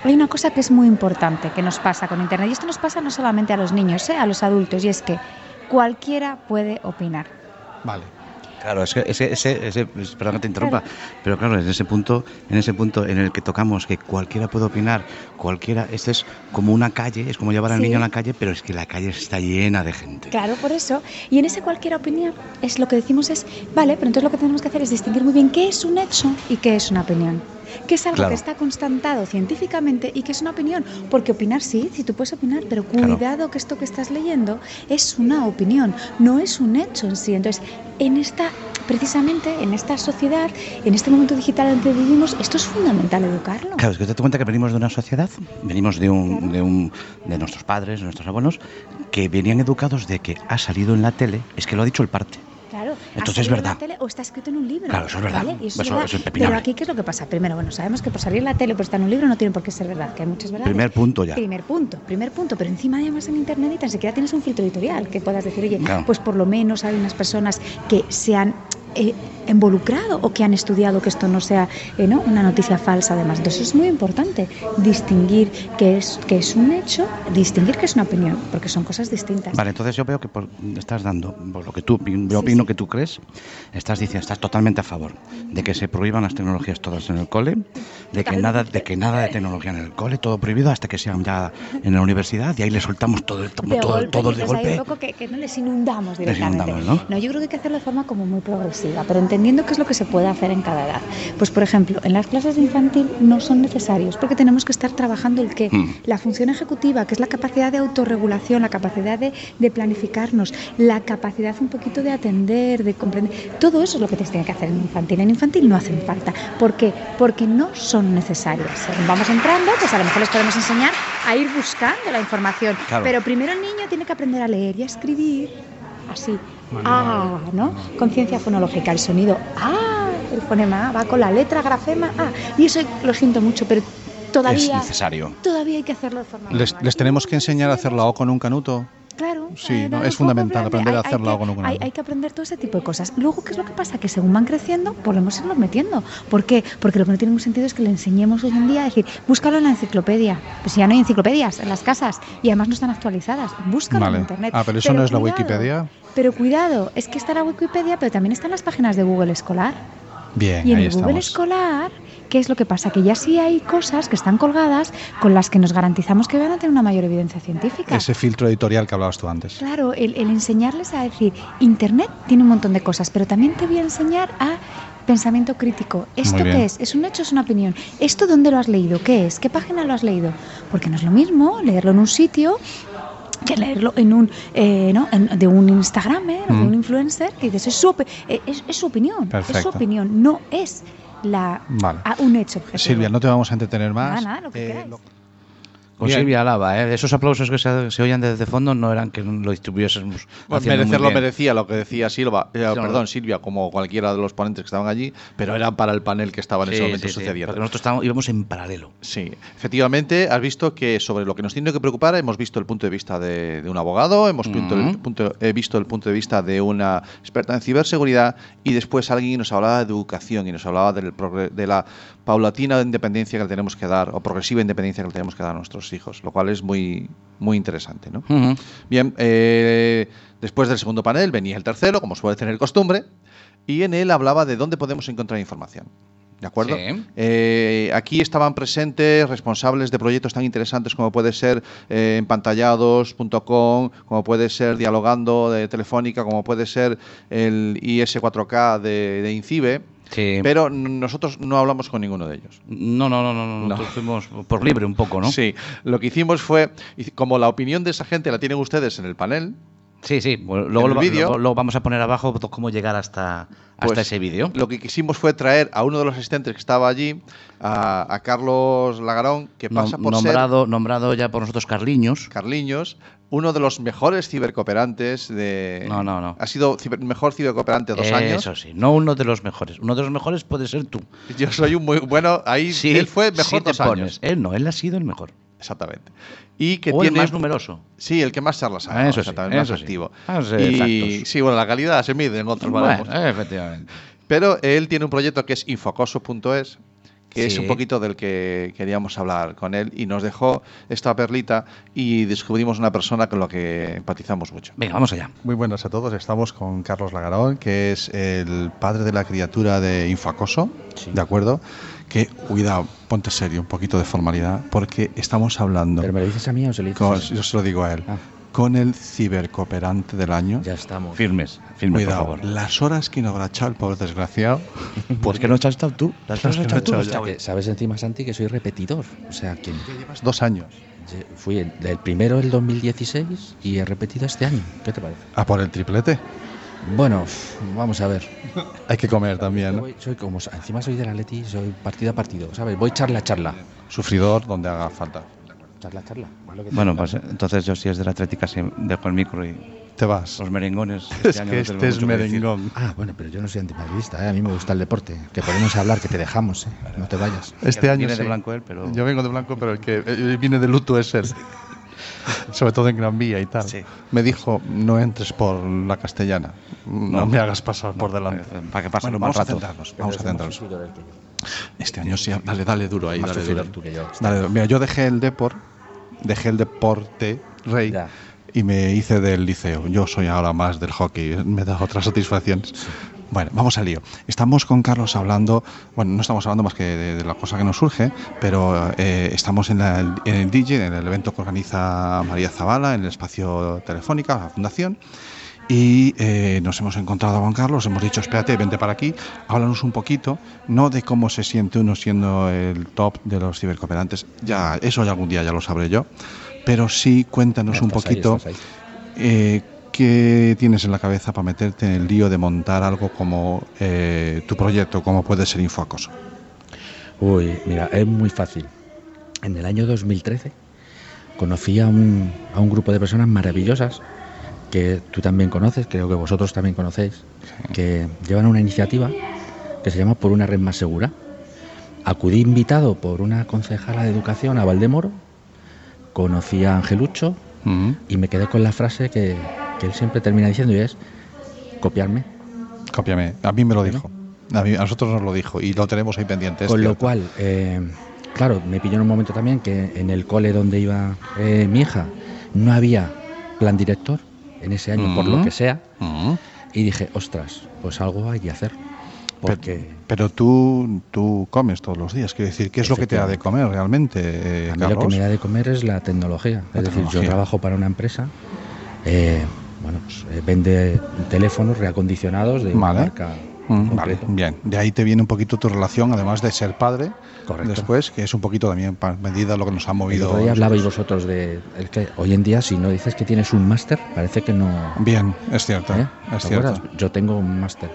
Hay una cosa que es muy importante que nos pasa con Internet, y esto nos pasa no solamente a los niños, ¿eh? a los adultos, y es que cualquiera puede opinar. Vale. Claro, es que ese, ese, ese- es- perdón que te interrumpa, pero claro, en ese punto, en ese punto en el que tocamos que cualquiera puede opinar, cualquiera, este es como una calle, es como llevar al Sí. niño a la calle, pero es que la calle está llena de gente. Claro, por eso. Y en ese cualquier opinión es lo que decimos es, vale, pero entonces lo que tenemos que hacer es distinguir muy bien qué es un hecho y qué es una opinión. Que es algo Claro. que está constatado científicamente y que es una opinión. Porque opinar sí, sí, tú puedes opinar, pero Claro. cuidado que esto que estás leyendo es una opinión, no es un hecho en sí. Entonces, en esta, precisamente en esta sociedad, en este momento digital en el que vivimos, esto es fundamental educarlo. Claro, es que te das cuenta que venimos de una sociedad, venimos de, un, de, un, de nuestros padres, de nuestros abuelos, que venían educados de que ha salido en la tele, es que lo ha dicho el parte. Claro, Entonces es en verdad. la tele o está escrito en un libro. Claro, eso es verdad. ¿vale? Y eso es Eso- verdad. eso es impepinable. Pero aquí, ¿qué es lo que pasa? Primero, bueno, sabemos que por salir en la tele o por estar en un libro no tiene por qué ser verdad, que hay muchas verdades. Primer punto ya. Primer punto, primer punto. Pero encima, además, en Internet y tan siquiera tienes un filtro editorial que puedas decir, oye, Claro. pues por lo menos hay unas personas que se han eh, involucrado o que han estudiado que esto no sea eh, ¿no? una noticia falsa, además. Entonces es muy importante distinguir qué es, qué es un hecho, distinguir qué es una opinión, porque son cosas distintas. Vale, entonces yo veo que por- estás dando, por lo que tú, yo opino que tú crees, estás diciendo, estás totalmente a favor de que se prohíban las tecnologías todas en el cole, de que nada, de que nada de tecnología en el cole, todo prohibido hasta que sean ya en la universidad y ahí le soltamos todo, el- todo, de todo, golpe, todo de golpe. un poco que, que no les inundamos Les directamente. inundamos, ¿no? yo creo que hay que hacerlo de forma como muy progresiva, pero entendiendo qué es lo que se puede hacer en cada edad. Pues, por ejemplo, en las clases de infantil no son necesarios porque tenemos que estar trabajando el qué, Mm. la función ejecutiva, que es la capacidad de autorregulación, la capacidad de, de planificarnos, la capacidad un poquito de atender, de comprender. Todo eso es lo que te tiene que hacer en infantil. En infantil no hacen falta. ¿Por qué? Porque no son necesarias. Vamos entrando, pues a lo mejor les podemos enseñar a ir buscando la información. Claro. Pero primero el niño tiene que aprender a leer y a escribir así. Ah, ¿no? Conciencia fonológica, el sonido. Ah, el fonema A va con la letra grafema A. Y eso lo siento mucho, pero Es todavía, necesario. todavía hay que hacerlo de forma ¿Les, tenemos que enseñar a hacer la O con un canuto? Claro. Sí, eh, ¿no? es fundamental de- aprender a hay- hay hacer la que- O con un hay, canuto. hay que aprender todo ese tipo de cosas. Luego, ¿qué es lo que pasa? Que según van creciendo, podemos irlos metiendo. ¿Por qué? Porque lo que no tiene ningún sentido es que le enseñemos hoy en día a decir, búscalo en la enciclopedia. Pues si ya no hay enciclopedias en las casas y además no están actualizadas, búscalo Vale. en internet. Ah, pero eso no es la Wikipedia. Pero cuidado, es que está la Wikipedia, pero también están las páginas de Google Escolar. Bien, Y en ahí Google estamos. Escolar, ¿qué es lo que pasa? Que ya sí hay cosas que están colgadas con las que nos garantizamos que van a tener una mayor evidencia científica. Ese filtro editorial que hablabas tú antes. Claro, el, el enseñarles a decir, Internet tiene un montón de cosas, pero también te voy a enseñar a pensamiento crítico. ¿Esto qué es? ¿Es un hecho es una opinión? ¿Esto dónde lo has leído? ¿Qué es? ¿Qué página lo has leído? Porque no es lo mismo leerlo en un sitio que leerlo en un eh, ¿no? En- de un Instagramer o de Mm. un influencer que dices, es su, eh, es, es su opinión, es su opinión, no es la, Vale. a- un hecho objetivo. Silvia, no te vamos a entretener más. Nada, nada, lo que Eh, Con Bien. Silvia Alaba, ¿eh? esos aplausos que se, se oían desde fondo no eran que lo distribuyésemos. Muy merecerlo merecía lo que decía Silva, eh, perdón, Silvia, como cualquiera de los ponentes que estaban allí, pero era para el panel que estaba en ese momento sí, sucediendo. porque nosotros estábamos, íbamos en paralelo. Sí, efectivamente, has visto que sobre lo que nos tiene que preocupar hemos visto el punto de vista de, de un abogado, hemos visto el Ujú. punto, he visto el punto de vista de una experta en ciberseguridad y después alguien nos hablaba de educación y nos hablaba del de la paulatina independencia que le tenemos que dar o progresiva independencia que le tenemos que dar a nuestros hijos, lo cual es muy, muy interesante. ¿no? Bien, eh, después del segundo panel venía el tercero, como suele tener costumbre, y en él hablaba de dónde podemos encontrar información. ¿De acuerdo? Sí. Eh, aquí estaban presentes responsables de proyectos tan interesantes como puede ser eh, empantallados.com, como puede ser Dialogando de Telefónica, como puede ser el IS4K de, de Incibe, Pero nosotros no hablamos con ninguno de ellos. No, no, no, no, no, No. nosotros fuimos por libre un poco, ¿no? Sí, lo que hicimos fue, como la opinión de esa gente la tienen ustedes en el panel, Sí, sí. Bueno, Luego, lo, vamos a poner abajo cómo llegar hasta, hasta Pues, ese vídeo. Lo que quisimos fue traer a uno de los asistentes que estaba allí, a, a Carlos Lagarón, que pasa Nom- por nombrado, nombrado ya por nosotros Carliños. ser Carliños, uno de los mejores cibercooperantes de... No, no, no. Ha sido ciber- mejor cibercooperante dos Eso años. sí, no uno de los mejores. Uno de los mejores puede ser tú. Yo soy un muy... Bueno, ahí Sí, él fue mejor sí te dos pones. años. Él no, él ha sido el mejor. Exactamente. Y que o el tiene... más numeroso. Sí, el que más charlas ha Ah, eso sí, exactamente, más eso sí. activo. Ah, sí, y exactos. sí, bueno, la calidad se mide en otros. Bueno, efectivamente. Pero él tiene un proyecto que es infocoso.es, que es Sí. un poquito del que queríamos hablar con él y nos dejó esta perlita y descubrimos una persona con la que empatizamos mucho. Venga, vamos allá. Muy buenas a todos, estamos con Carlos Lagarón, que es el padre de la criatura de Infocoso, ¿de acuerdo? Que, cuidado, ponte serio, un poquito de formalidad, porque estamos hablando... ¿Pero me lo dices a mí o se lo dices con- a él? yo se lo digo a él. Ah. con el cibercooperante del año. Ya estamos. Firmes, firmes, Cuidado, por favor. las horas que no habrá echado el pobre desgraciado. *laughs* Pues que no has estado tú. Las has que no he echado tú. O sea, Sabes encima, Santi, que soy repetidor. O sea, que Llevas dos años. fui el, el primero el 2016 y he repetido este año. ¿Qué te parece? A por el triplete. Bueno, vamos a ver. Hay que comer también, ¿no? Voy- soy como, encima soy del Atleti, soy partido a partido, ¿sabes? Voy charla a charla. Sufridor donde haga falta. Charla a charla. lo que Bueno, pues entonces yo si es de la Atlética sí dejo el micro y Te vas. los merengones. *laughs* Es año que no este es decir. merengón. Ah, bueno, pero yo no soy antimadridista, ¿eh? a mí me gusta el deporte. Que podemos hablar, que te dejamos, ¿eh? No te vayas. Este año Viene de sí. blanco él, pero- Yo vengo de blanco, pero el que eh, viene de luto es él. *laughs* *laughs* Sobre todo en Gran Vía y tal. Sí. Me dijo, no entres por la castellana. No, No. me hagas pasar por delante. eh, para que pase Bueno, vamos a rato. centrarnos. Vamos a centrarnos. Este año sí, dale, dale duro ahí. Dale duro. yo. Dale, mira, yo dejé el Depor, dejé el deporte rey Ya. y me hice del liceo. Yo soy ahora más del hockey, me da otras satisfacciones. Bueno, vamos al lío. Estamos con Carlos hablando, bueno, no estamos hablando más que de, de la cosa que nos surge, pero eh, estamos en, la- en el DJ, en el evento que organiza María Zavala, en el espacio Telefónica, la fundación. Y eh, nos hemos encontrado con Carlos, hemos dicho, espérate, vente para aquí, háblanos un poquito, no de cómo se siente uno siendo el top de los cibercooperantes, ya, eso ya algún día ya lo sabré yo, pero sí cuéntanos un ahí, poquito ahí. eh, qué tienes en la cabeza para meterte en el lío de montar algo como eh, tu proyecto, como puede ser Infoacoso. Uy, mira, es muy fácil. En el año 2013 conocí a un, a un grupo de personas maravillosas que tú también conoces, creo que vosotros también conocéis, que llevan una iniciativa que se llama Por una red más segura. Acudí invitado por una concejala de educación a Valdemoro, conocí a Angelucho y me quedé con la frase que, que él siempre termina diciendo y es copiarme. Cópiame, a mí me lo dijo, a, mí- a nosotros nos lo dijo y lo tenemos ahí pendiente. Con lo cual, eh, claro, me pilló en un momento también que en el cole donde iba eh, mi hija no había plan director en ese año, por lo Ujú. que sea, Ujú. y dije, ostras, pues algo hay que hacer. Porque Pero tú, tú comes todos los días, quiero decir, ¿qué es lo que te da de comer realmente, eh, a mí lo que me da de comer es la tecnología. La es decir, yo trabajo para una empresa, eh, bueno, pues, eh, vende teléfonos reacondicionados de Vale. marca Mm, vale, bien. De ahí te viene un poquito tu relación, además de ser padre, Correcto. después, que es un poquito también medida lo que nos ha El movido. día hablabais vosotros de es que hoy en día si no dices que tienes un máster, parece que no... Bien, es cierto, ¿eh? es ¿Te cierto. acuerdas? Yo tengo un máster,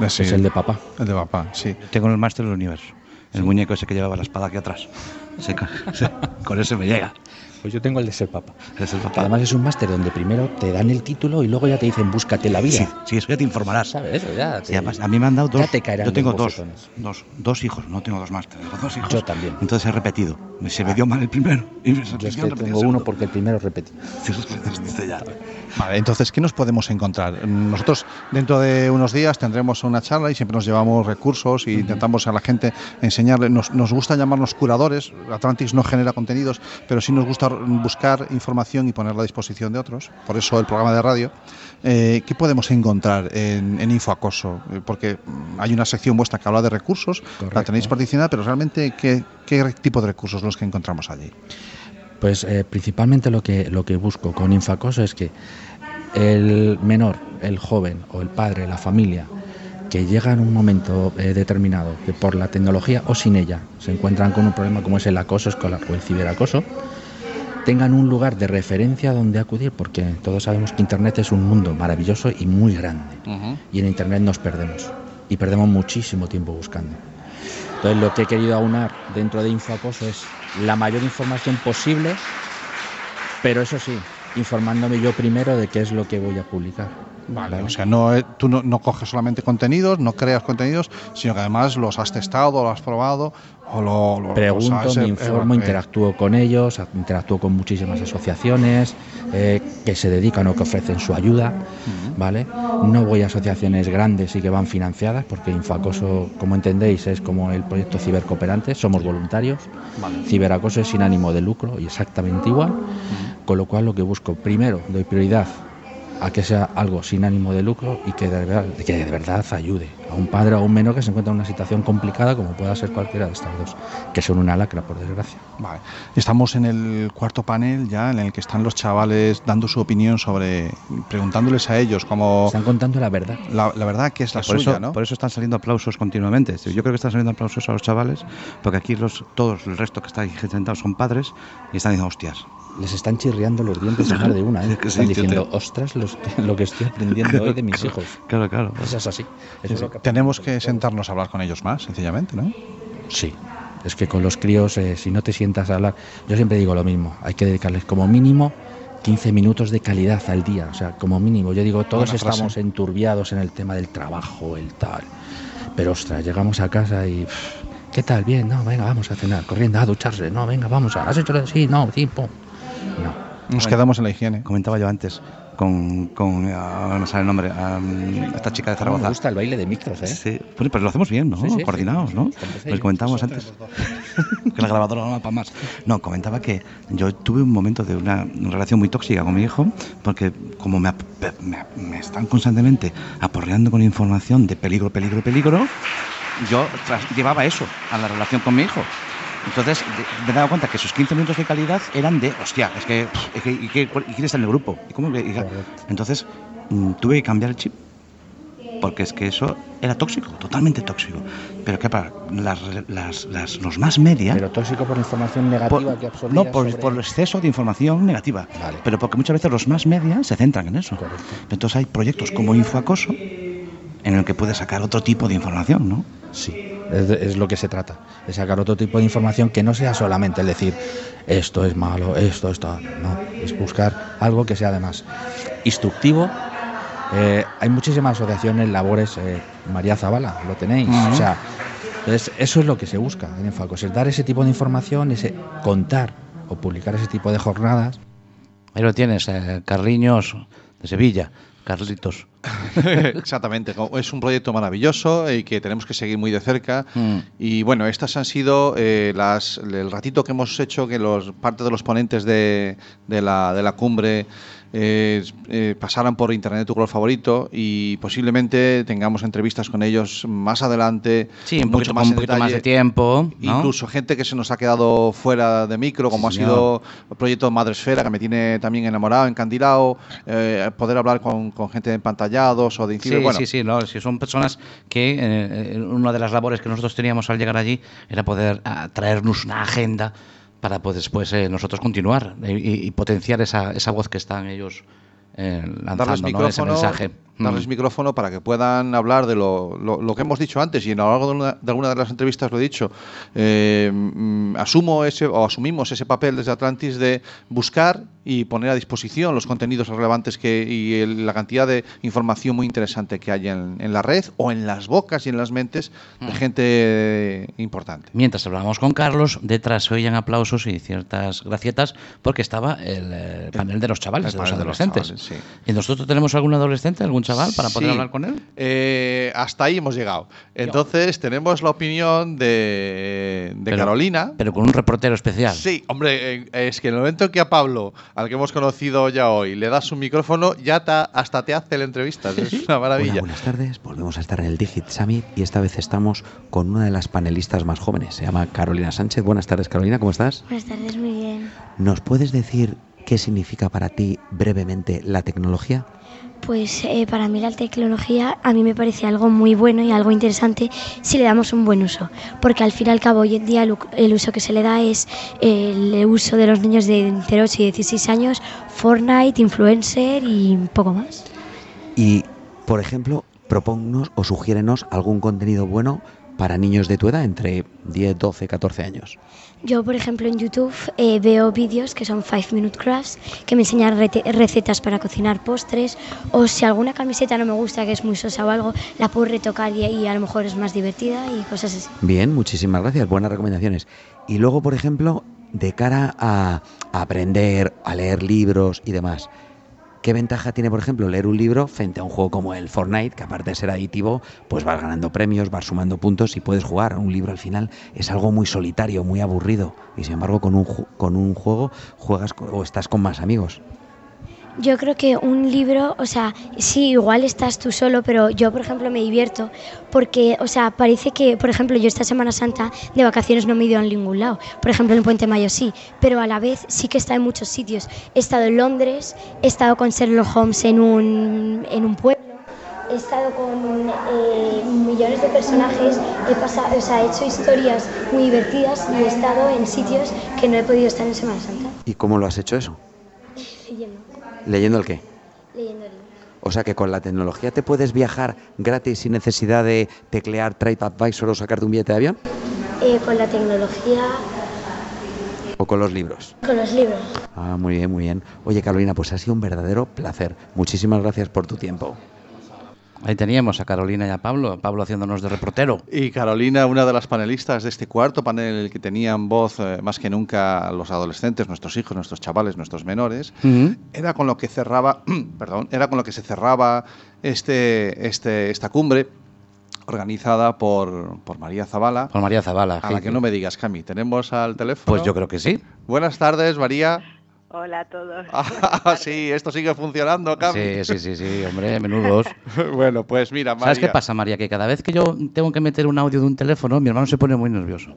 Eh, sí, es el de papá. el de papá, sí. Tengo el máster del universo. El muñeco ese que llevaba la espada aquí atrás. Ese- *laughs* con ese me llega. Pues yo tengo el de ser papá. además es un máster donde primero te dan el título y luego ya te dicen búscate la vida. Sí, sí, eso ya te informarás. ¿Sabes? Eso ya además, a mí me han dado dos. Ya te caerán yo tengo dos, dos, dos hijos, no tengo dos másteres, tengo dos hijos. Yo también. Entonces he repetido. Se me dio mal el primero. Y me Yo es que tengo uno porque el primero repetí. *laughs* Ya. Vale, entonces, ¿qué nos podemos encontrar? Nosotros dentro de unos días tendremos una charla y siempre nos llevamos recursos y intentamos a la gente enseñarle. Nos, nos gusta llamarnos curadores. Atlantis no genera contenidos, pero sí nos gusta buscar información y ponerla a disposición de otros. Por eso el programa de radio. Eh, ¿Qué podemos encontrar en, en Infoacoso? Eh, Porque hay una sección vuestra que habla de recursos, la tenéis particionada, pero realmente, ¿qué, qué tipo de recursos los que encontramos allí? Pues eh, principalmente lo que, lo que busco con Infacoso es que el menor, el joven o el padre, la familia, que llega en un momento eh, determinado, que por la tecnología o sin ella se encuentran con un problema como es el acoso escolar o el ciberacoso, tengan un lugar de referencia donde acudir, porque todos sabemos que Internet es un mundo maravilloso y muy grande. Y en Internet nos perdemos. Y perdemos muchísimo tiempo buscando. Entonces lo que he querido aunar dentro de Infoacoso es la mayor información posible, pero eso sí, informándome yo primero de qué es lo que voy a publicar. Vale, o sea, no, eh, tú no, no coges solamente contenidos, no creas contenidos, sino que además los has testado, los has probado o lo, lo- Pregunto, lo me eh, informo, eh, interactúo con ellos, interactúo con muchísimas asociaciones eh, que se dedican o que ofrecen su ayuda, ¿vale? No voy a asociaciones grandes y que van financiadas, porque Infoacoso, como entendéis, es como el proyecto Cibercooperantes, somos voluntarios. Ciberacoso es sin ánimo de lucro y exactamente igual, con lo cual lo que busco, primero, doy prioridad a que sea algo sin ánimo de lucro y que de verdad, que de verdad ayude a un padre o a un menor que se encuentra en una situación complicada como pueda ser cualquiera de estas dos, que son una lacra, por desgracia. Vale. Estamos en el cuarto panel ya en el que están los chavales dando su opinión sobre, preguntándoles a ellos cómo... Están contando la verdad. La, la verdad que es la por suya, eso, ¿no? Por eso están saliendo aplausos continuamente. Yo creo que están saliendo aplausos a los chavales, porque aquí los, todos, el resto que está aquí sentados son padres y están diciendo, hostias. Les están chirriando los dientes a más de una, ¿eh? Es *laughs* que Están sí, diciendo, ostras, los- lo que estoy aprendiendo hoy de mis hijos. Claro, claro. Eso es así. Eso es lo que Tenemos que sentarnos a hablar con ellos más, sencillamente, ¿no? Sí, es que con los críos, eh, si no te sientas a hablar, yo siempre digo lo mismo, hay que dedicarles como mínimo 15 minutos de calidad al día, o sea, como mínimo. Yo digo, todos Buena frase. estamos enturbiados en el tema del trabajo, el tal, pero ostras, llegamos a casa y... pff, ¿Qué tal? Bien, no, venga, vamos a cenar, corriendo, a ducharse, no, venga, vamos a... ¿Has hecho lo de sí? No, sí, pum. No. Nos quedamos en la higiene. Comentaba yo antes con, con ah, no sale el nombre, ah, esta chica de Me Zaragoza. gusta el baile de micros, ¿eh? Sí, bueno, pero lo hacemos bien, ¿no? Sí, sí, Coordinados, sí. ¿no? Lo yo. comentábamos antes. *laughs* que la grabadora no va para más. No, comentaba que yo tuve un momento de una relación muy tóxica con mi hijo, porque como me, me, me están constantemente aporreando con información de peligro, peligro, peligro, yo llevaba eso a la relación con mi hijo. Entonces me he dado cuenta que esos 15 minutos de calidad eran de, hostia, es que, es que- ¿y, qué- y quién está en el grupo? ¿Y cómo que- entonces mm, tuve que cambiar el chip porque es que eso era tóxico, totalmente tóxico. Pero que para las, las, las- los más media, Pero tóxico por información negativa por- que absorbías no por, sobre- por el exceso de información negativa, Vale. pero porque muchas veces los más media se centran en eso. Correcto. Entonces hay proyectos como Infoacoso en el que puedes sacar otro tipo de información, ¿no? Sí, es, de- es lo que se trata, de sacar otro tipo de información que no sea solamente el decir esto es malo, esto está, no, es buscar algo que sea además instructivo. Eh, hay muchísimas asociaciones, labores, eh, María Zavala, lo tenéis, o sea, entonces eso es lo que se busca en Enfacos, es dar ese tipo de información, ese contar o publicar ese tipo de jornadas. Ahí lo tienes, eh, Carliños de Sevilla, Carlitos. *laughs* Exactamente, es un proyecto maravilloso y que tenemos que seguir muy de cerca. Mm. Y bueno, estas han sido eh, las, el ratito que hemos hecho que los parte de los ponentes de, de la, de la cumbre eh, eh, pasaran por Internet tu color favorito y posiblemente tengamos entrevistas con ellos más adelante. Sí, mucho poquito, con un poquito más de detalle. tiempo. ¿no? Incluso gente que se nos ha quedado fuera de micro, como Sí, ha sido el proyecto Madresfera, que me tiene también enamorado, encandilado, eh, poder hablar con, con gente de empantallados o de Sí, incide- bueno, sí, sí, no, si son personas que eh, eh, una de las labores que nosotros teníamos al llegar allí era poder ah, traernos una agenda para pues, después eh, nosotros continuar eh, y, y potenciar esa, esa voz que están ellos eh, darles lanzando, ¿no? ese micrófono, mensaje. darles Mm. micrófono para que puedan hablar de lo, lo- lo que hemos dicho antes y a lo largo de, una- de alguna de las entrevistas lo he dicho. Eh, mm, asumo ese o asumimos ese papel desde Atlantis de buscar y poner a disposición los contenidos relevantes que y el- la cantidad de información muy interesante que hay en, en la red o en las bocas y en las mentes Mm. de gente importante. Mientras hablábamos con Carlos, detrás se oían aplausos y ciertas gracietas porque estaba el, eh, panel de los chavales, el de los panel de los adolescentes. Sí. ¿Y nosotros tenemos algún adolescente, algún chaval para poder Sí. hablar con él? Eh, hasta ahí hemos llegado. Entonces tenemos la opinión de, de Pero- Carolina. Pero con un reportero especial. Sí, hombre, eh, es que en el momento en que a Pablo, al que hemos conocido ya hoy, le das un micrófono, ya ta- hasta te hace la entrevista. Es una maravilla. Hola, buenas tardes. Volvemos a estar en el Digit Summit y esta vez estamos con una de las panelistas más jóvenes. Se llama Carolina Sánchez. Buenas tardes, Carolina, ¿cómo estás? Buenas tardes, muy bien. ¿Nos puedes decir qué significa para ti brevemente la tecnología? Pues eh, para mí la tecnología a mí me parece algo muy bueno y algo interesante si le damos un buen uso, porque al fin y al cabo hoy en día el, uso que se le da es el uso de los niños de entre 8 y 16 años, Fortnite, influencer y poco más. Y, por ejemplo, propónnos o sugiérenos algún contenido bueno para niños de tu edad, entre 10, 12, 14 años. Yo, por ejemplo, en YouTube eh, veo vídeos que son 5 Minute Crafts, que me enseñan recetas para cocinar postres, o si alguna camiseta no me gusta, que es muy sosa o algo, la puedo retocar y, y a lo mejor es más divertida y cosas así. Bien, muchísimas gracias, buenas recomendaciones. Y luego, por ejemplo, de cara a aprender, a leer libros y demás, ¿qué ventaja tiene, por ejemplo, leer un libro frente a un juego como el Fortnite, que aparte de ser aditivo, pues vas ganando premios, vas sumando puntos y puedes jugar? Un libro al final es algo muy solitario, muy aburrido, y sin embargo con un, con un juego juegas o estás con más amigos. Yo creo que un libro, o sea, sí, igual estás tú solo, pero yo, por ejemplo, me divierto porque, o sea, parece que, por ejemplo, yo esta Semana Santa de vacaciones no me he ido a ningún lado. Por ejemplo, en Puente Mayo sí, pero a la vez sí que está en muchos sitios. He estado en Londres, he estado con Sherlock Holmes en un, en un pueblo. He estado con eh, millones de personajes, he, pasado, o sea, he hecho historias muy divertidas y he estado en sitios que no he podido estar en Semana Santa. ¿Y cómo lo has hecho eso? Leyendo, ¿Leyendo el qué? leyendo libros. O sea que con la tecnología te puedes viajar gratis sin necesidad de teclear TripAdvisor o sacarte un billete de avión. Eh, con la tecnología, ¿O con los libros? con los libros. Ah, muy bien, muy bien. Oye, Carolina, pues ha sido un verdadero placer. Muchísimas gracias por tu tiempo. Ahí teníamos a Carolina y a Pablo, Pablo haciéndonos de reportero. Y Carolina, una de las panelistas de este cuarto panel, en el que tenían voz eh, más que nunca los adolescentes, nuestros hijos, nuestros chavales, nuestros menores, era con lo que cerraba, *clears throat* perdón, era con lo que se cerraba este, este, esta cumbre organizada por, por María Zavala. Por María Zavala. A la que no me digas, Cami, ¿tenemos al teléfono? Pues yo creo que sí. Buenas tardes, María. Hola a todos. *laughs* Ah, sí, esto sigue funcionando, Cami. Sí, sí, sí, sí, hombre, menudos. *laughs* bueno, pues mira, María. ¿Sabes qué pasa, María? Que cada vez que yo tengo que meter un audio de un teléfono, mi hermano se pone muy nervioso.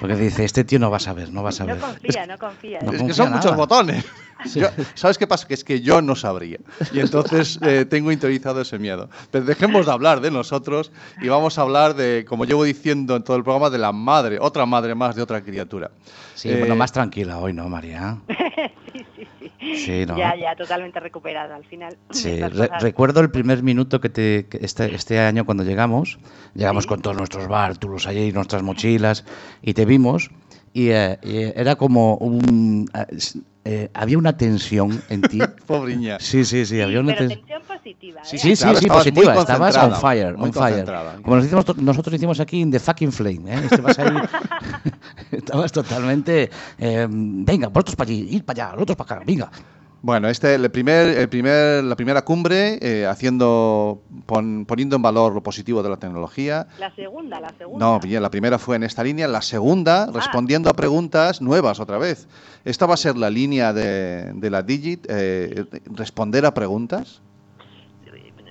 Porque dice, este tío no va a saber, no va a No saber. confía, no confía. No es que confía son muchos nada. botones. *laughs* Yo- ¿Sabes qué pasa? Que es que yo no sabría. Y entonces eh, tengo interiorizado ese miedo. Pero dejemos de hablar de nosotros y vamos a hablar de, como llevo diciendo en todo el programa, de la madre, otra madre más de otra criatura. Sí, Eh, bueno, más tranquila hoy, ¿no, María? Ya, ya, totalmente recuperada al final. *laughs* Sí, re- recuerdo el primer minuto que, te, que este, este año cuando llegamos, llegamos con todos nuestros bártulos allí, nuestras mochilas, y te vimos, y, eh, y era como un... eh, eh, había una tensión en ti. *laughs* Pobriña. Sí, sí, sí, había una Pero tensión. tensión positiva, Sí, ¿eh? sí, sí, Claro, sí, estabas muy positiva. Estabas on fire, on fire. Como nos hicimos nosotros hicimos aquí en The Fucking Flame, ¿eh? Estabas ahí, *laughs* *laughs* estabas totalmente, eh, venga, vosotros para allí, ir para allá, nosotros para acá, venga. Bueno, este, el primer, el primer, la primera cumbre, eh, haciendo, pon- poniendo en valor lo positivo de la tecnología. La segunda, la segunda. No, bien, la primera fue en esta línea, la segunda respondiendo a preguntas nuevas otra vez. Esta va a ser la línea de, de la Digit, eh, responder a preguntas.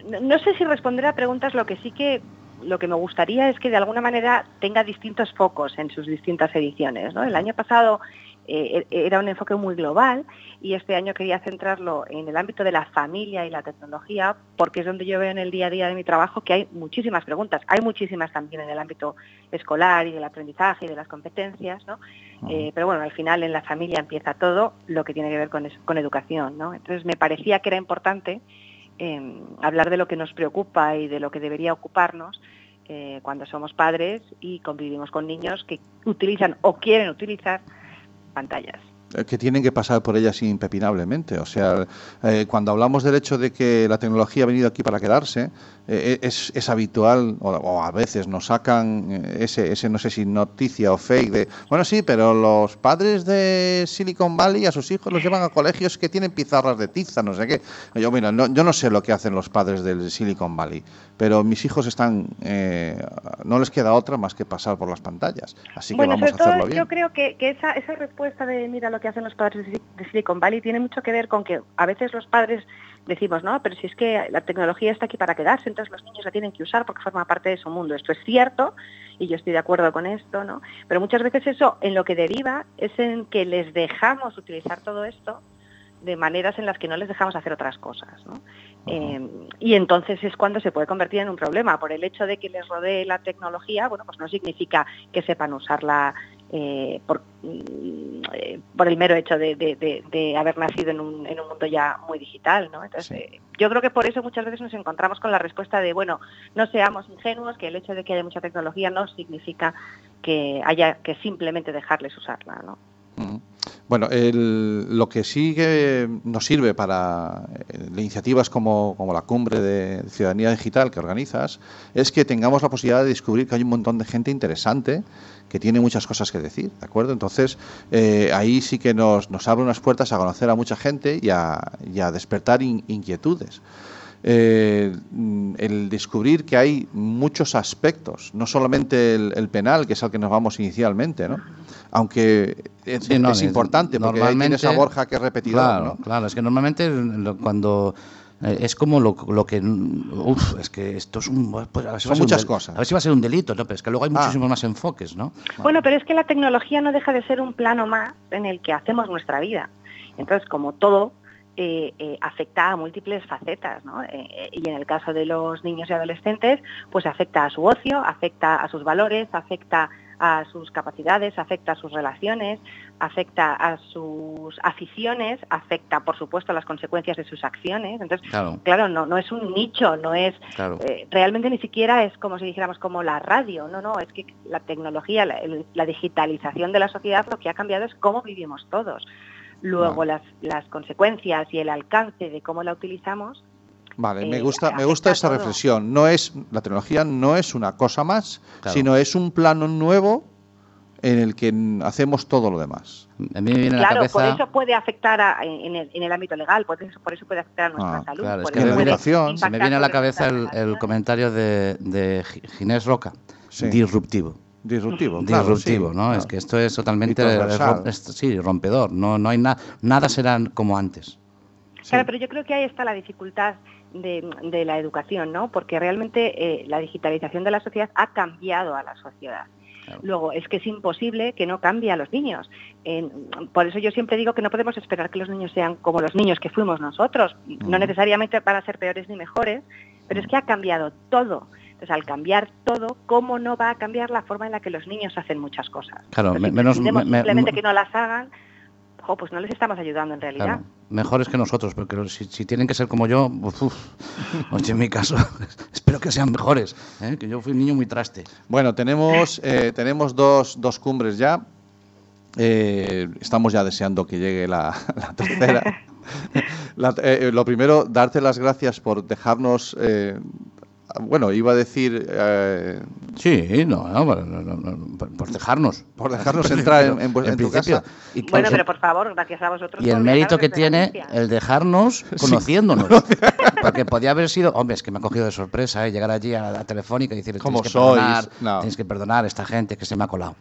No, no sé si responder a preguntas, lo que sí que lo que me gustaría es que de alguna manera tenga distintos focos en sus distintas ediciones. ¿no? El año pasado eh, era un enfoque muy global y este año quería centrarlo en el ámbito de la familia y la tecnología porque es donde yo veo en el día a día de mi trabajo que hay muchísimas preguntas. Hay muchísimas también en el ámbito escolar y del aprendizaje y de las competencias, ¿no? Eh, pero bueno, al final en la familia empieza todo lo que tiene que ver con, educación. ¿no? Entonces me parecía que era importante eh, hablar de lo que nos preocupa y de lo que debería ocuparnos eh, cuando somos padres y convivimos con niños que utilizan o quieren utilizar pantallas. Eh, que tienen que pasar por ellas impepinablemente. O sea, eh, cuando hablamos del hecho de que la tecnología ha venido aquí para quedarse, eh, es, es habitual, o, o a veces nos sacan eh, ese, ese, no sé si noticia o fake, de, bueno, sí, pero los padres de Silicon Valley a sus hijos los llevan a colegios que tienen pizarras de tiza, no sé qué. Yo, mira, no, yo no sé lo que hacen los padres del Silicon Valley, pero mis hijos están, eh, no les queda otra más que pasar por las pantallas. Así que bueno, vamos a hacerlo bien. yo creo que, que esa, esa respuesta de mira lo que hacen los padres de Sil- de Silicon Valley tiene mucho que ver con que a veces los padres decimos, no, pero si es que la tecnología está aquí para quedarse, entonces los niños la tienen que usar porque forma parte de su mundo. Esto es cierto y yo estoy de acuerdo con esto, ¿no? Pero muchas veces eso en lo que deriva es en que les dejamos utilizar todo esto de maneras en las que no les dejamos hacer otras cosas, ¿no? Eh, y entonces es cuando se puede convertir en un problema. Por el hecho de que les rodee la tecnología, bueno, pues no significa que sepan usarla eh, por, mm, eh, por el mero hecho de, de- de- de haber nacido en un, en un mundo ya muy digital, ¿no? Entonces, eh, yo creo que por eso muchas veces nos encontramos con la respuesta de, bueno, no seamos ingenuos, que el hecho de que haya mucha tecnología no significa que haya que simplemente dejarles usarla, ¿no? Bueno, el- lo que sí que nos sirve para eh, iniciativas como, como la cumbre de ciudadanía digital que organizas es que tengamos la posibilidad de descubrir que hay un montón de gente interesante que tiene muchas cosas que decir, ¿de acuerdo? Entonces, eh, ahí sí que nos, nos abre unas puertas a conocer a mucha gente y a, despertar in- inquietudes. Eh, el descubrir que hay muchos aspectos, no solamente el, el penal, que es al que nos vamos inicialmente, ¿no? Aunque es, Sí, no, es es- importante, porque ahí tienes a Borja que es repetidor, Claro, ¿no? claro, es que normalmente cuando eh, es como lo, lo que uf, es que esto es un pues, a ver si Son un muchas cosas. A ver si va a ser un delito, no, pero es que luego hay Ah. muchísimos más enfoques, ¿no? Bueno, pero es que la tecnología no deja de ser un plano más en el que hacemos nuestra vida. Entonces, como todo, eh, eh, afecta a múltiples facetas, ¿no? Eh, y en el caso de los niños y adolescentes, pues afecta a su ocio, afecta a sus valores, afecta a sus capacidades, afecta a sus relaciones, afecta a sus aficiones, afecta, por supuesto, a las consecuencias de sus acciones. Entonces, Claro. claro, no, no es un nicho, no es Claro. eh, realmente ni siquiera es como si dijéramos como la radio, no, no, es que la tecnología, la digitalización de la sociedad lo que ha cambiado es cómo vivimos todos. Luego las, las consecuencias y el alcance de cómo la utilizamos, Vale, me eh, gusta, me gusta esa todo. reflexión. No es la tecnología no es una cosa más, Claro. sino es un plano nuevo en el que hacemos todo lo demás. A mí me viene a la claro, por eso puede afectar a- en, el, en el ámbito legal, por eso, por eso puede afectar a nuestra Ah, salud. Claro, es por que educación. se me viene a la cabeza el, el comentario de, de Gi- Ginés Roca, Sí. disruptivo. Disruptivo, claro, Disruptivo, sí, ¿no? claro. Es que esto es totalmente es- sí, rompedor. No, no hay nada, nada será como antes. Sí. Claro, pero yo creo que ahí está la dificultad de, de la educación, ¿no? Porque realmente eh, la digitalización de la sociedad ha cambiado a la sociedad. Claro. Luego, es que es imposible que no cambie a los niños. Por eso yo siempre digo que no podemos esperar que los niños sean como los niños que fuimos nosotros. No necesariamente para ser peores ni mejores, pero es que ha cambiado todo. Entonces, al cambiar todo, ¿cómo no va a cambiar la forma en la que los niños hacen muchas cosas? Claro, Pues si menos- pretendemos me- me- simplemente que no las hagan, jo, pues no les estamos ayudando en realidad. Claro, mejores que nosotros, porque si, si tienen que ser como yo, uf, uf. *laughs* oye, en mi caso, *laughs* espero que sean mejores, ¿eh? que yo fui un niño muy traste. Bueno, tenemos, eh, tenemos dos, dos cumbres ya. Eh, estamos ya deseando que llegue la, *laughs* la tercera. La- eh, lo primero, darte las gracias por dejarnos. eh, bueno, iba a decir. eh, Sí, no, no, no, no, no, por por dejarnos. Por dejarnos *laughs* entrar en- en vu- en tu principio. casa. Y, Bueno, pero por favor, gracias a vosotros. y el mérito que tiene el dejarnos conociéndonos. *laughs* Porque podía haber sido, hombre, es que me ha cogido de sorpresa, ¿eh? llegar allí a la telefónica y decirle, ¿Cómo tienes que sois? perdonar, No. tienes que perdonar a esta gente que se me ha colado.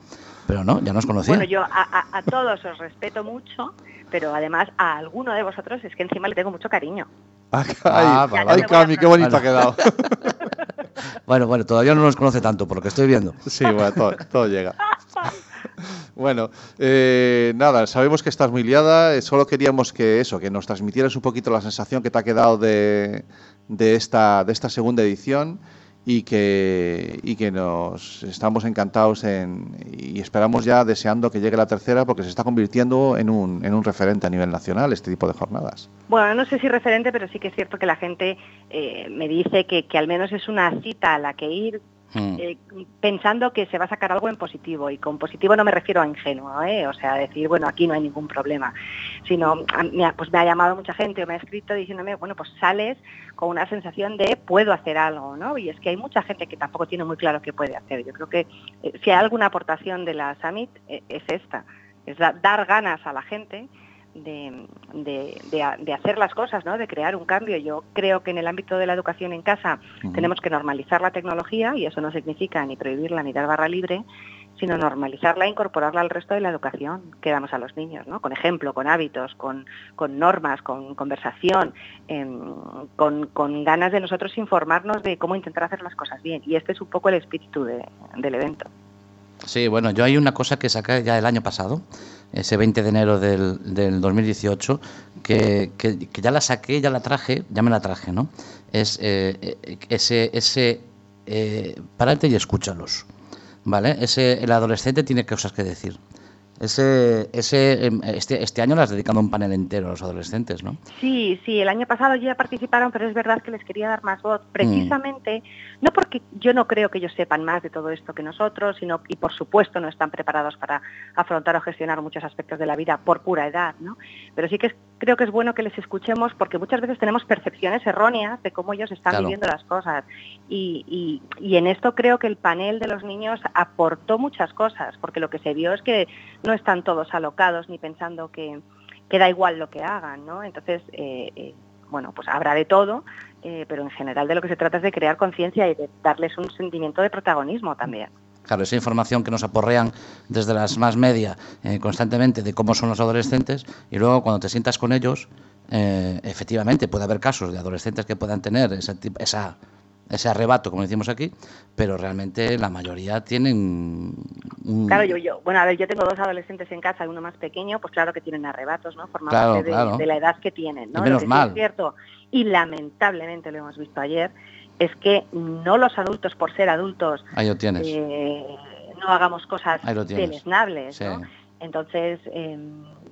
Pero no, ya nos conocía. Bueno, yo a, a- a todos os respeto mucho, pero además a alguno de vosotros es que encima le tengo mucho cariño. ay, Ah, ay, vale, vale. Cami, qué bonito Bueno. ha quedado. *laughs* Bueno, bueno, todavía no nos conoce tanto, por lo que estoy viendo. Sí, bueno, todo, todo llega. *laughs* Bueno, eh, nada, sabemos que estás muy liada, eh, solo queríamos que eso, que nos transmitieras un poquito la sensación que te ha quedado de, de esta, de esta segunda edición y que, y que nos estamos encantados en, y esperamos ya deseando que llegue la tercera porque se está convirtiendo en un, en un referente a nivel nacional este tipo de jornadas. Bueno, no sé si referente, pero sí que es cierto que la gente eh, me dice que, que al menos es una cita a la que ir Mm. eh, pensando que se va a sacar algo en positivo. Y con positivo no me refiero a ingenuo, ¿eh? o sea, decir, bueno, aquí no hay ningún problema. Sino, me ha, pues me ha llamado mucha gente o me ha escrito diciéndome, bueno, pues sales con una sensación de puedo hacer algo, ¿no? Y es que hay mucha gente que tampoco tiene muy claro qué puede hacer. Yo creo que eh, si hay alguna aportación de la Summit, es esta, es da- dar ganas a la gente de, de- de ha- de hacer las cosas, ¿no? de crear un cambio. Yo creo que en el ámbito de la educación en casa tenemos que normalizar la tecnología y eso no significa ni prohibirla ni dar barra libre, sino normalizarla e incorporarla al resto de la educación que damos a los niños, ¿no? con ejemplo, con hábitos, con, con normas, con conversación, em, con, con ganas de nosotros informarnos de cómo intentar hacer las cosas bien. Y este es un poco el espíritu de- del evento. Sí, bueno, yo hay una cosa que saqué ya el año pasado, ese 20 de enero del, del 2018, que, que- que ya la saqué, ya la traje, ya me la traje, ¿no? Es eh, eh, ese, ese eh, párate y escúchalos, ¿vale? Ese, el adolescente tiene cosas que decir. Ese, ese, em, este, este año le has dedicado un panel entero a los adolescentes, ¿no? Sí, sí, el año pasado ya participaron, pero es verdad que les quería dar más voz, precisamente, no porque yo no creo que ellos sepan más de todo esto que nosotros, sino, y por supuesto no están preparados para afrontar o gestionar muchos aspectos de la vida por pura edad, ¿no? Pero sí que es- creo que es bueno que les escuchemos porque muchas veces tenemos percepciones erróneas de cómo ellos están Claro. viviendo las cosas. Y, y- y en esto creo que el panel de los niños aportó muchas cosas, porque lo que se vio es que no están todos alocados ni pensando que, que da igual lo que hagan, ¿no? Entonces, eh, eh, bueno, pues habrá de todo, eh, pero en general de lo que se trata es de crear conciencia y de darles un sentimiento de protagonismo también. Claro, esa información que nos aporrean desde las más media eh, constantemente de cómo son los adolescentes y luego cuando te sientas con ellos, eh, efectivamente puede haber casos de adolescentes que puedan tener ese, esa, ese arrebato, como decimos aquí, pero realmente la mayoría tienen un... Claro, yo, yo, bueno, a ver, yo tengo dos adolescentes en casa, uno más pequeño, pues claro que tienen arrebatos, ¿no? Forman Claro, parte de, claro. de la edad que tienen, ¿no? Y menos Lo que sí mal. es cierto, y lamentablemente lo hemos visto ayer, es que no los adultos, por ser adultos, Ahí lo tienes. eh, no hagamos cosas deleznables, Sí. ¿no? Entonces, eh,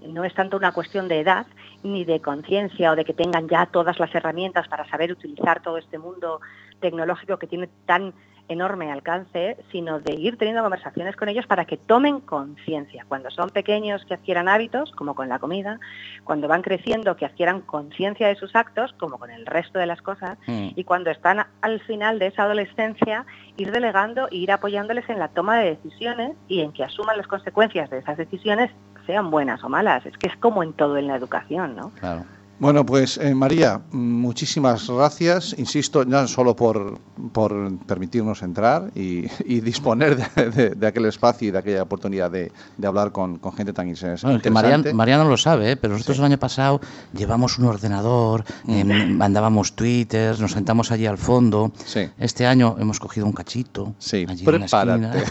no es tanto una cuestión de edad ni de conciencia o de que tengan ya todas las herramientas para saber utilizar todo este mundo tecnológico que tiene tan enorme alcance, sino de ir teniendo conversaciones con ellos para que tomen conciencia. Cuando son pequeños que adquieran hábitos, como con la comida, cuando van creciendo que adquieran conciencia de sus actos, como con el resto de las cosas, Mm. y cuando están al final de esa adolescencia, ir delegando e ir apoyándoles en la toma de decisiones y en que asuman las consecuencias de esas decisiones, sean buenas o malas. Es que es como en todo en la educación, ¿no? Claro. Bueno, pues eh, María, muchísimas gracias, insisto, no solo por, por permitirnos entrar y, y disponer de, de- de aquel espacio y de aquella oportunidad de, de hablar con, con gente tan inter- Bueno, que interesante. Marian, Marian no lo sabe, ¿eh? pero nosotros el año pasado llevamos un ordenador, eh, Mm. mandábamos twitters, nos sentamos allí al fondo. Sí. Este año hemos cogido un cachito. Sí, allí en prepárate.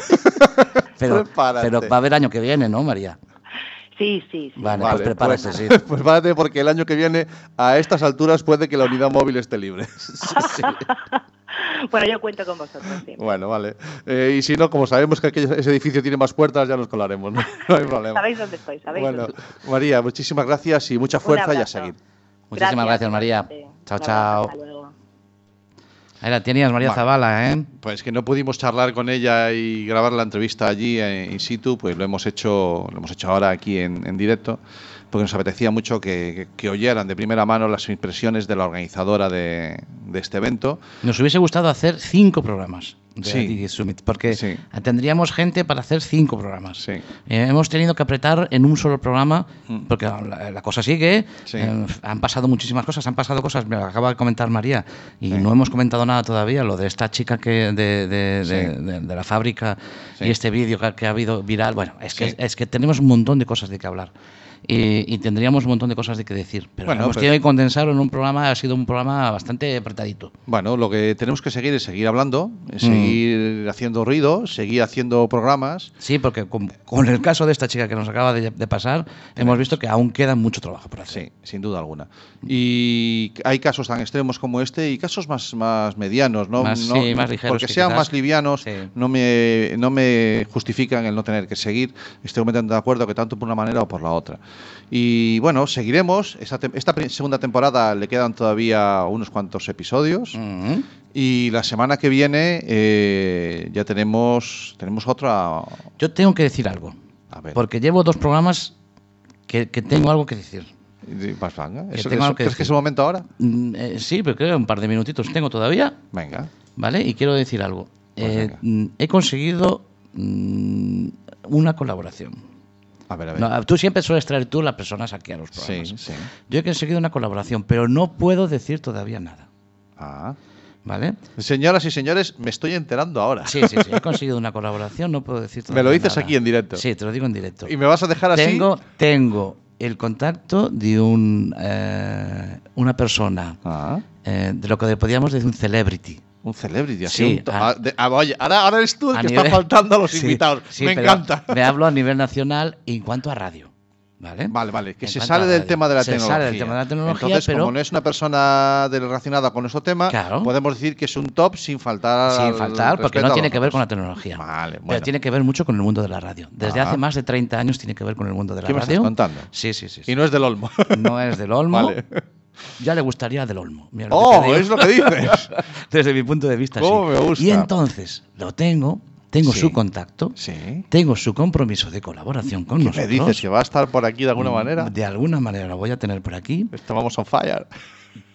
*laughs* pero, Prepárate. pero va a haber año que viene, ¿no, María? Sí, sí, sí. Vale, Vale, pues prepárate, pues, sí. *laughs* pues prepárate porque el año que viene, a estas alturas, puede que la unidad móvil esté libre. *laughs* *laughs* Bueno, yo cuento con vosotros, sí. Bueno, vale. Eh, y si no, como sabemos que aquello- ese edificio tiene más puertas, ya nos colaremos, no, No hay problema. Sabéis dónde estoy, sabéis Bueno, dónde estoy. María, muchísimas gracias y mucha fuerza y a seguir. Muchísimas gracias, María. igualmente. Chao, chao. Ahí la tenías, María Vale. Zavala, ¿eh? Pues que no pudimos charlar con ella y grabar la entrevista allí eh, in situ, pues lo hemos hecho, lo hemos hecho ahora aquí en, en directo, porque nos apetecía mucho que, que- oyeran de primera mano las impresiones de la organizadora de, de este evento. Nos hubiese gustado hacer cinco programas de Sí. Digi Summit, porque Sí. tendríamos gente para hacer cinco programas. Sí. Eh, hemos tenido que apretar en un solo programa, Mm. porque la, la cosa sigue, eh, han pasado muchísimas cosas, han pasado cosas, me acaba de comentar María, y no hemos comentado nada todavía, lo de esta chica que de, de- de- de- la fábrica y este vídeo que, ha habido viral, bueno, es que, es que tenemos un montón de cosas de que hablar. Y, y tendríamos un montón de cosas de que decir, pero Bueno, hemos tenido que condensarlo en un programa, ha sido un programa bastante apretadito. Bueno, lo que tenemos que seguir es seguir hablando, Mm. seguir haciendo ruido, seguir haciendo programas. Sí, porque con, con el caso de esta chica que nos acaba de, de pasar, hemos visto que aún queda mucho trabajo por hacer. Sí, sin duda alguna. Y hay casos tan extremos como este y casos más, más medianos, ¿no? Más- No- sí, más ligeros Porque que sean quizás- más livianos, Sí. no, me, no me justifican el no tener que seguir. Estoy completamente de acuerdo que tanto por una manera o por la otra. Y bueno, seguiremos. Esta, esta segunda temporada le quedan todavía unos cuantos episodios. Y la semana que viene eh, ya tenemos, tenemos otra. Yo tengo que decir algo, A ver, porque llevo dos programas que, que tengo algo que decir. pues venga, que ¿eso- tengo eso- que ¿crees que es el momento ahora? Mm, eh, sí, pero creo que un par de minutitos tengo todavía, Venga. ¿vale? Y quiero decir algo. Pues Eh, mm, he conseguido mm, una colaboración. A ver, a ver. No, tú siempre sueles traer tú las personas aquí a los programas. sí, sí. Yo he conseguido una colaboración, pero no puedo decir todavía nada, Ah. ¿vale? Señoras y señores, me estoy enterando ahora. Sí, sí, sí, he conseguido una colaboración, no puedo decir todavía Me lo dices nada. aquí en directo. Sí, te lo digo en directo. ¿Y me vas a dejar así? Tengo, tengo el contacto de un, eh, una persona, Ah, eh, de lo que podríamos decir un celebrity. Un celebrity. Así Sí, un a- ah, de- ah, oye, ahora, ahora eres tú el A que nivel- está faltando a los *laughs* Sí, invitados. sí, me encanta. Me *laughs* hablo a nivel nacional en cuanto a radio. ¿Vale? Vale, vale, que En se sale a del tema de la Se tecnología. sale del tema de la tecnología, Entonces, pero como no es una persona relacionada con nuestro tema, Claro. podemos decir que es un top sin faltar sin al faltar, porque no a tiene que ver con la tecnología. Vale, bueno. Pero tiene que ver mucho con el mundo de la radio. Desde Ajá. hace más de 30 años tiene que ver con el mundo de la ¿Qué me radio. estás contando? Sí, sí, sí. sí. Y no es del Olmo. No es del Olmo. *laughs* Vale. Ya le gustaría del Olmo. Mira lo que ¡Oh! Es lo que dices. *laughs* Desde mi punto de vista, ¿Cómo sí. me gusta? Y entonces lo tengo, tengo Sí. su contacto, Sí. tengo su compromiso de colaboración con ¿Qué nosotros. me dices? ¿Que va a estar por aquí de alguna Mm, manera? De alguna manera lo voy a tener por aquí. Estábamos on fire.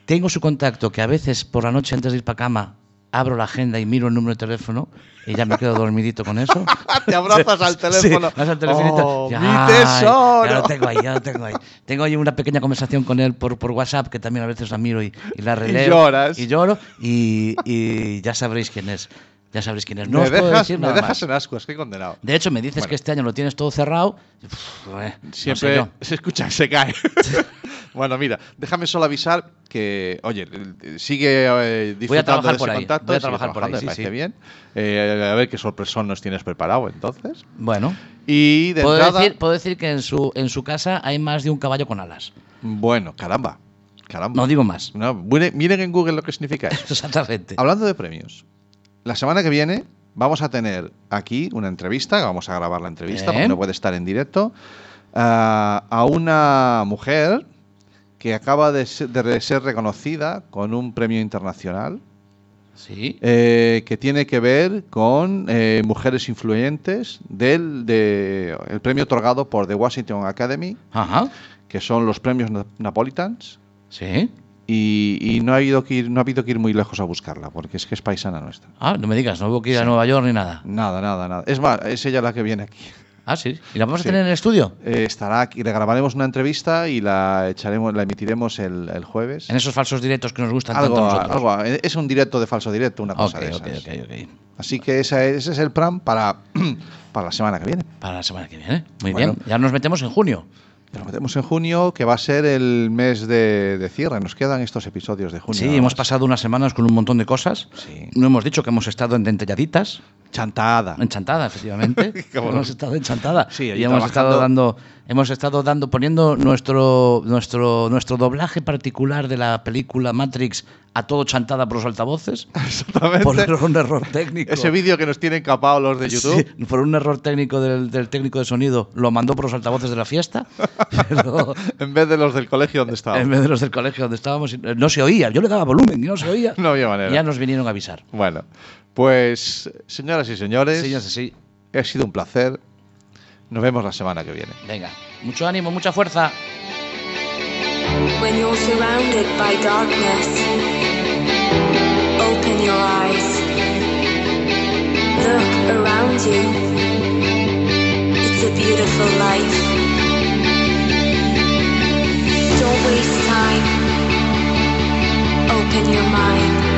Tengo su contacto que a veces por la noche antes de ir para cama abro la agenda y miro el número de teléfono y ya me quedo dormidito con eso. *laughs* Te abrazas al *laughs* teléfono. Sí, al. Oh, Ya, mi tesoro. Ya lo tengo ahí, ya lo tengo ahí. Tengo ahí una pequeña conversación con él por, por WhatsApp que también a veces la miro y, y la *laughs* releo. lloras. Y lloro y, y ya sabréis quién es. Ya sabréis quién es. No me dejas, decir me dejas en ascuas, qué condenado. De hecho, me dices Bueno. que este año lo tienes todo cerrado. Uf, eh, no sé Siempre se escucha que se cae. Bueno, mira, déjame solo avisar que, oye, sigue eh, disfrutando de ese contacto. voy a trabajar por ahí, trabajando, sí, me parece sí. bien. Eh, a ver qué sorpresón nos tienes preparado entonces. Bueno, Y de puedo entrada, decir, puedo decir que en su, en su casa hay más de un caballo con alas. bueno, caramba. Caramba. No digo más. No, miren en Google lo que significa *laughs* eso. Exactamente. Hablando de premios, la semana que viene vamos a tener aquí una entrevista, vamos a grabar la entrevista porque no puede estar en directo, ah, a una mujer que acaba de ser, de ser reconocida con un premio internacional Sí. eh, que tiene que ver con eh, mujeres influyentes del de, el premio otorgado por The Washington Academy, Ajá. que son los premios Na- Napolitans. Sí. Y, y no, ha habido que ir, no ha habido que ir muy lejos a buscarla, porque es que es paisana nuestra. Ah, no me digas, no hubo que ir a Sí. Nueva York ni nada. Nada, nada, nada. Es más, es ella la que viene aquí. Ah, sí. ¿Y la vamos Sí. a tener en el estudio? Eh, estará aquí, le grabaremos una entrevista y la echaremos, la emitiremos el, el jueves. En esos falsos directos que nos gustan Algo, tanto a nosotros. algo- es un directo de falso directo, una cosa Ok, de esas. ok, ok. Así que es- ese es el plan para, *clears throat* para la semana que viene. Para la semana que viene. Muy Bueno. bien. Ya nos metemos en junio. Nos metemos en junio, que va a ser el mes de, de cierre. Nos quedan estos episodios de junio. Sí, hemos pasado unas semanas con un montón de cosas. Sí. No hemos dicho que hemos estado en dentelladitas. Chantada. Enchantada, efectivamente. *laughs* Hemos estado enchantada. Sí, y hemos estado dando, hemos estado dando, poniendo nuestro, nuestro, nuestro doblaje particular de la película Matrix a todo chantada por los altavoces. *laughs* Exactamente. Por un error técnico. Ese vídeo que nos tienen capado los de YouTube. Sí, por un error técnico del, del técnico de sonido, lo mandó por los altavoces de la fiesta. *laughs* pero En vez de los del colegio donde estaba. en vez de los del colegio donde estábamos, eh, no se oía. Yo le daba volumen y no se oía. No había manera. Ya nos vinieron a avisar. Bueno, pues señoras y señores, Sí, sí. ha sido un placer. Nos vemos la semana que viene. Venga, mucho ánimo, mucha fuerza. When you're surrounded by darkness, open your eyes. Look around you. It's a beautiful life. Don't waste time. Open your mind.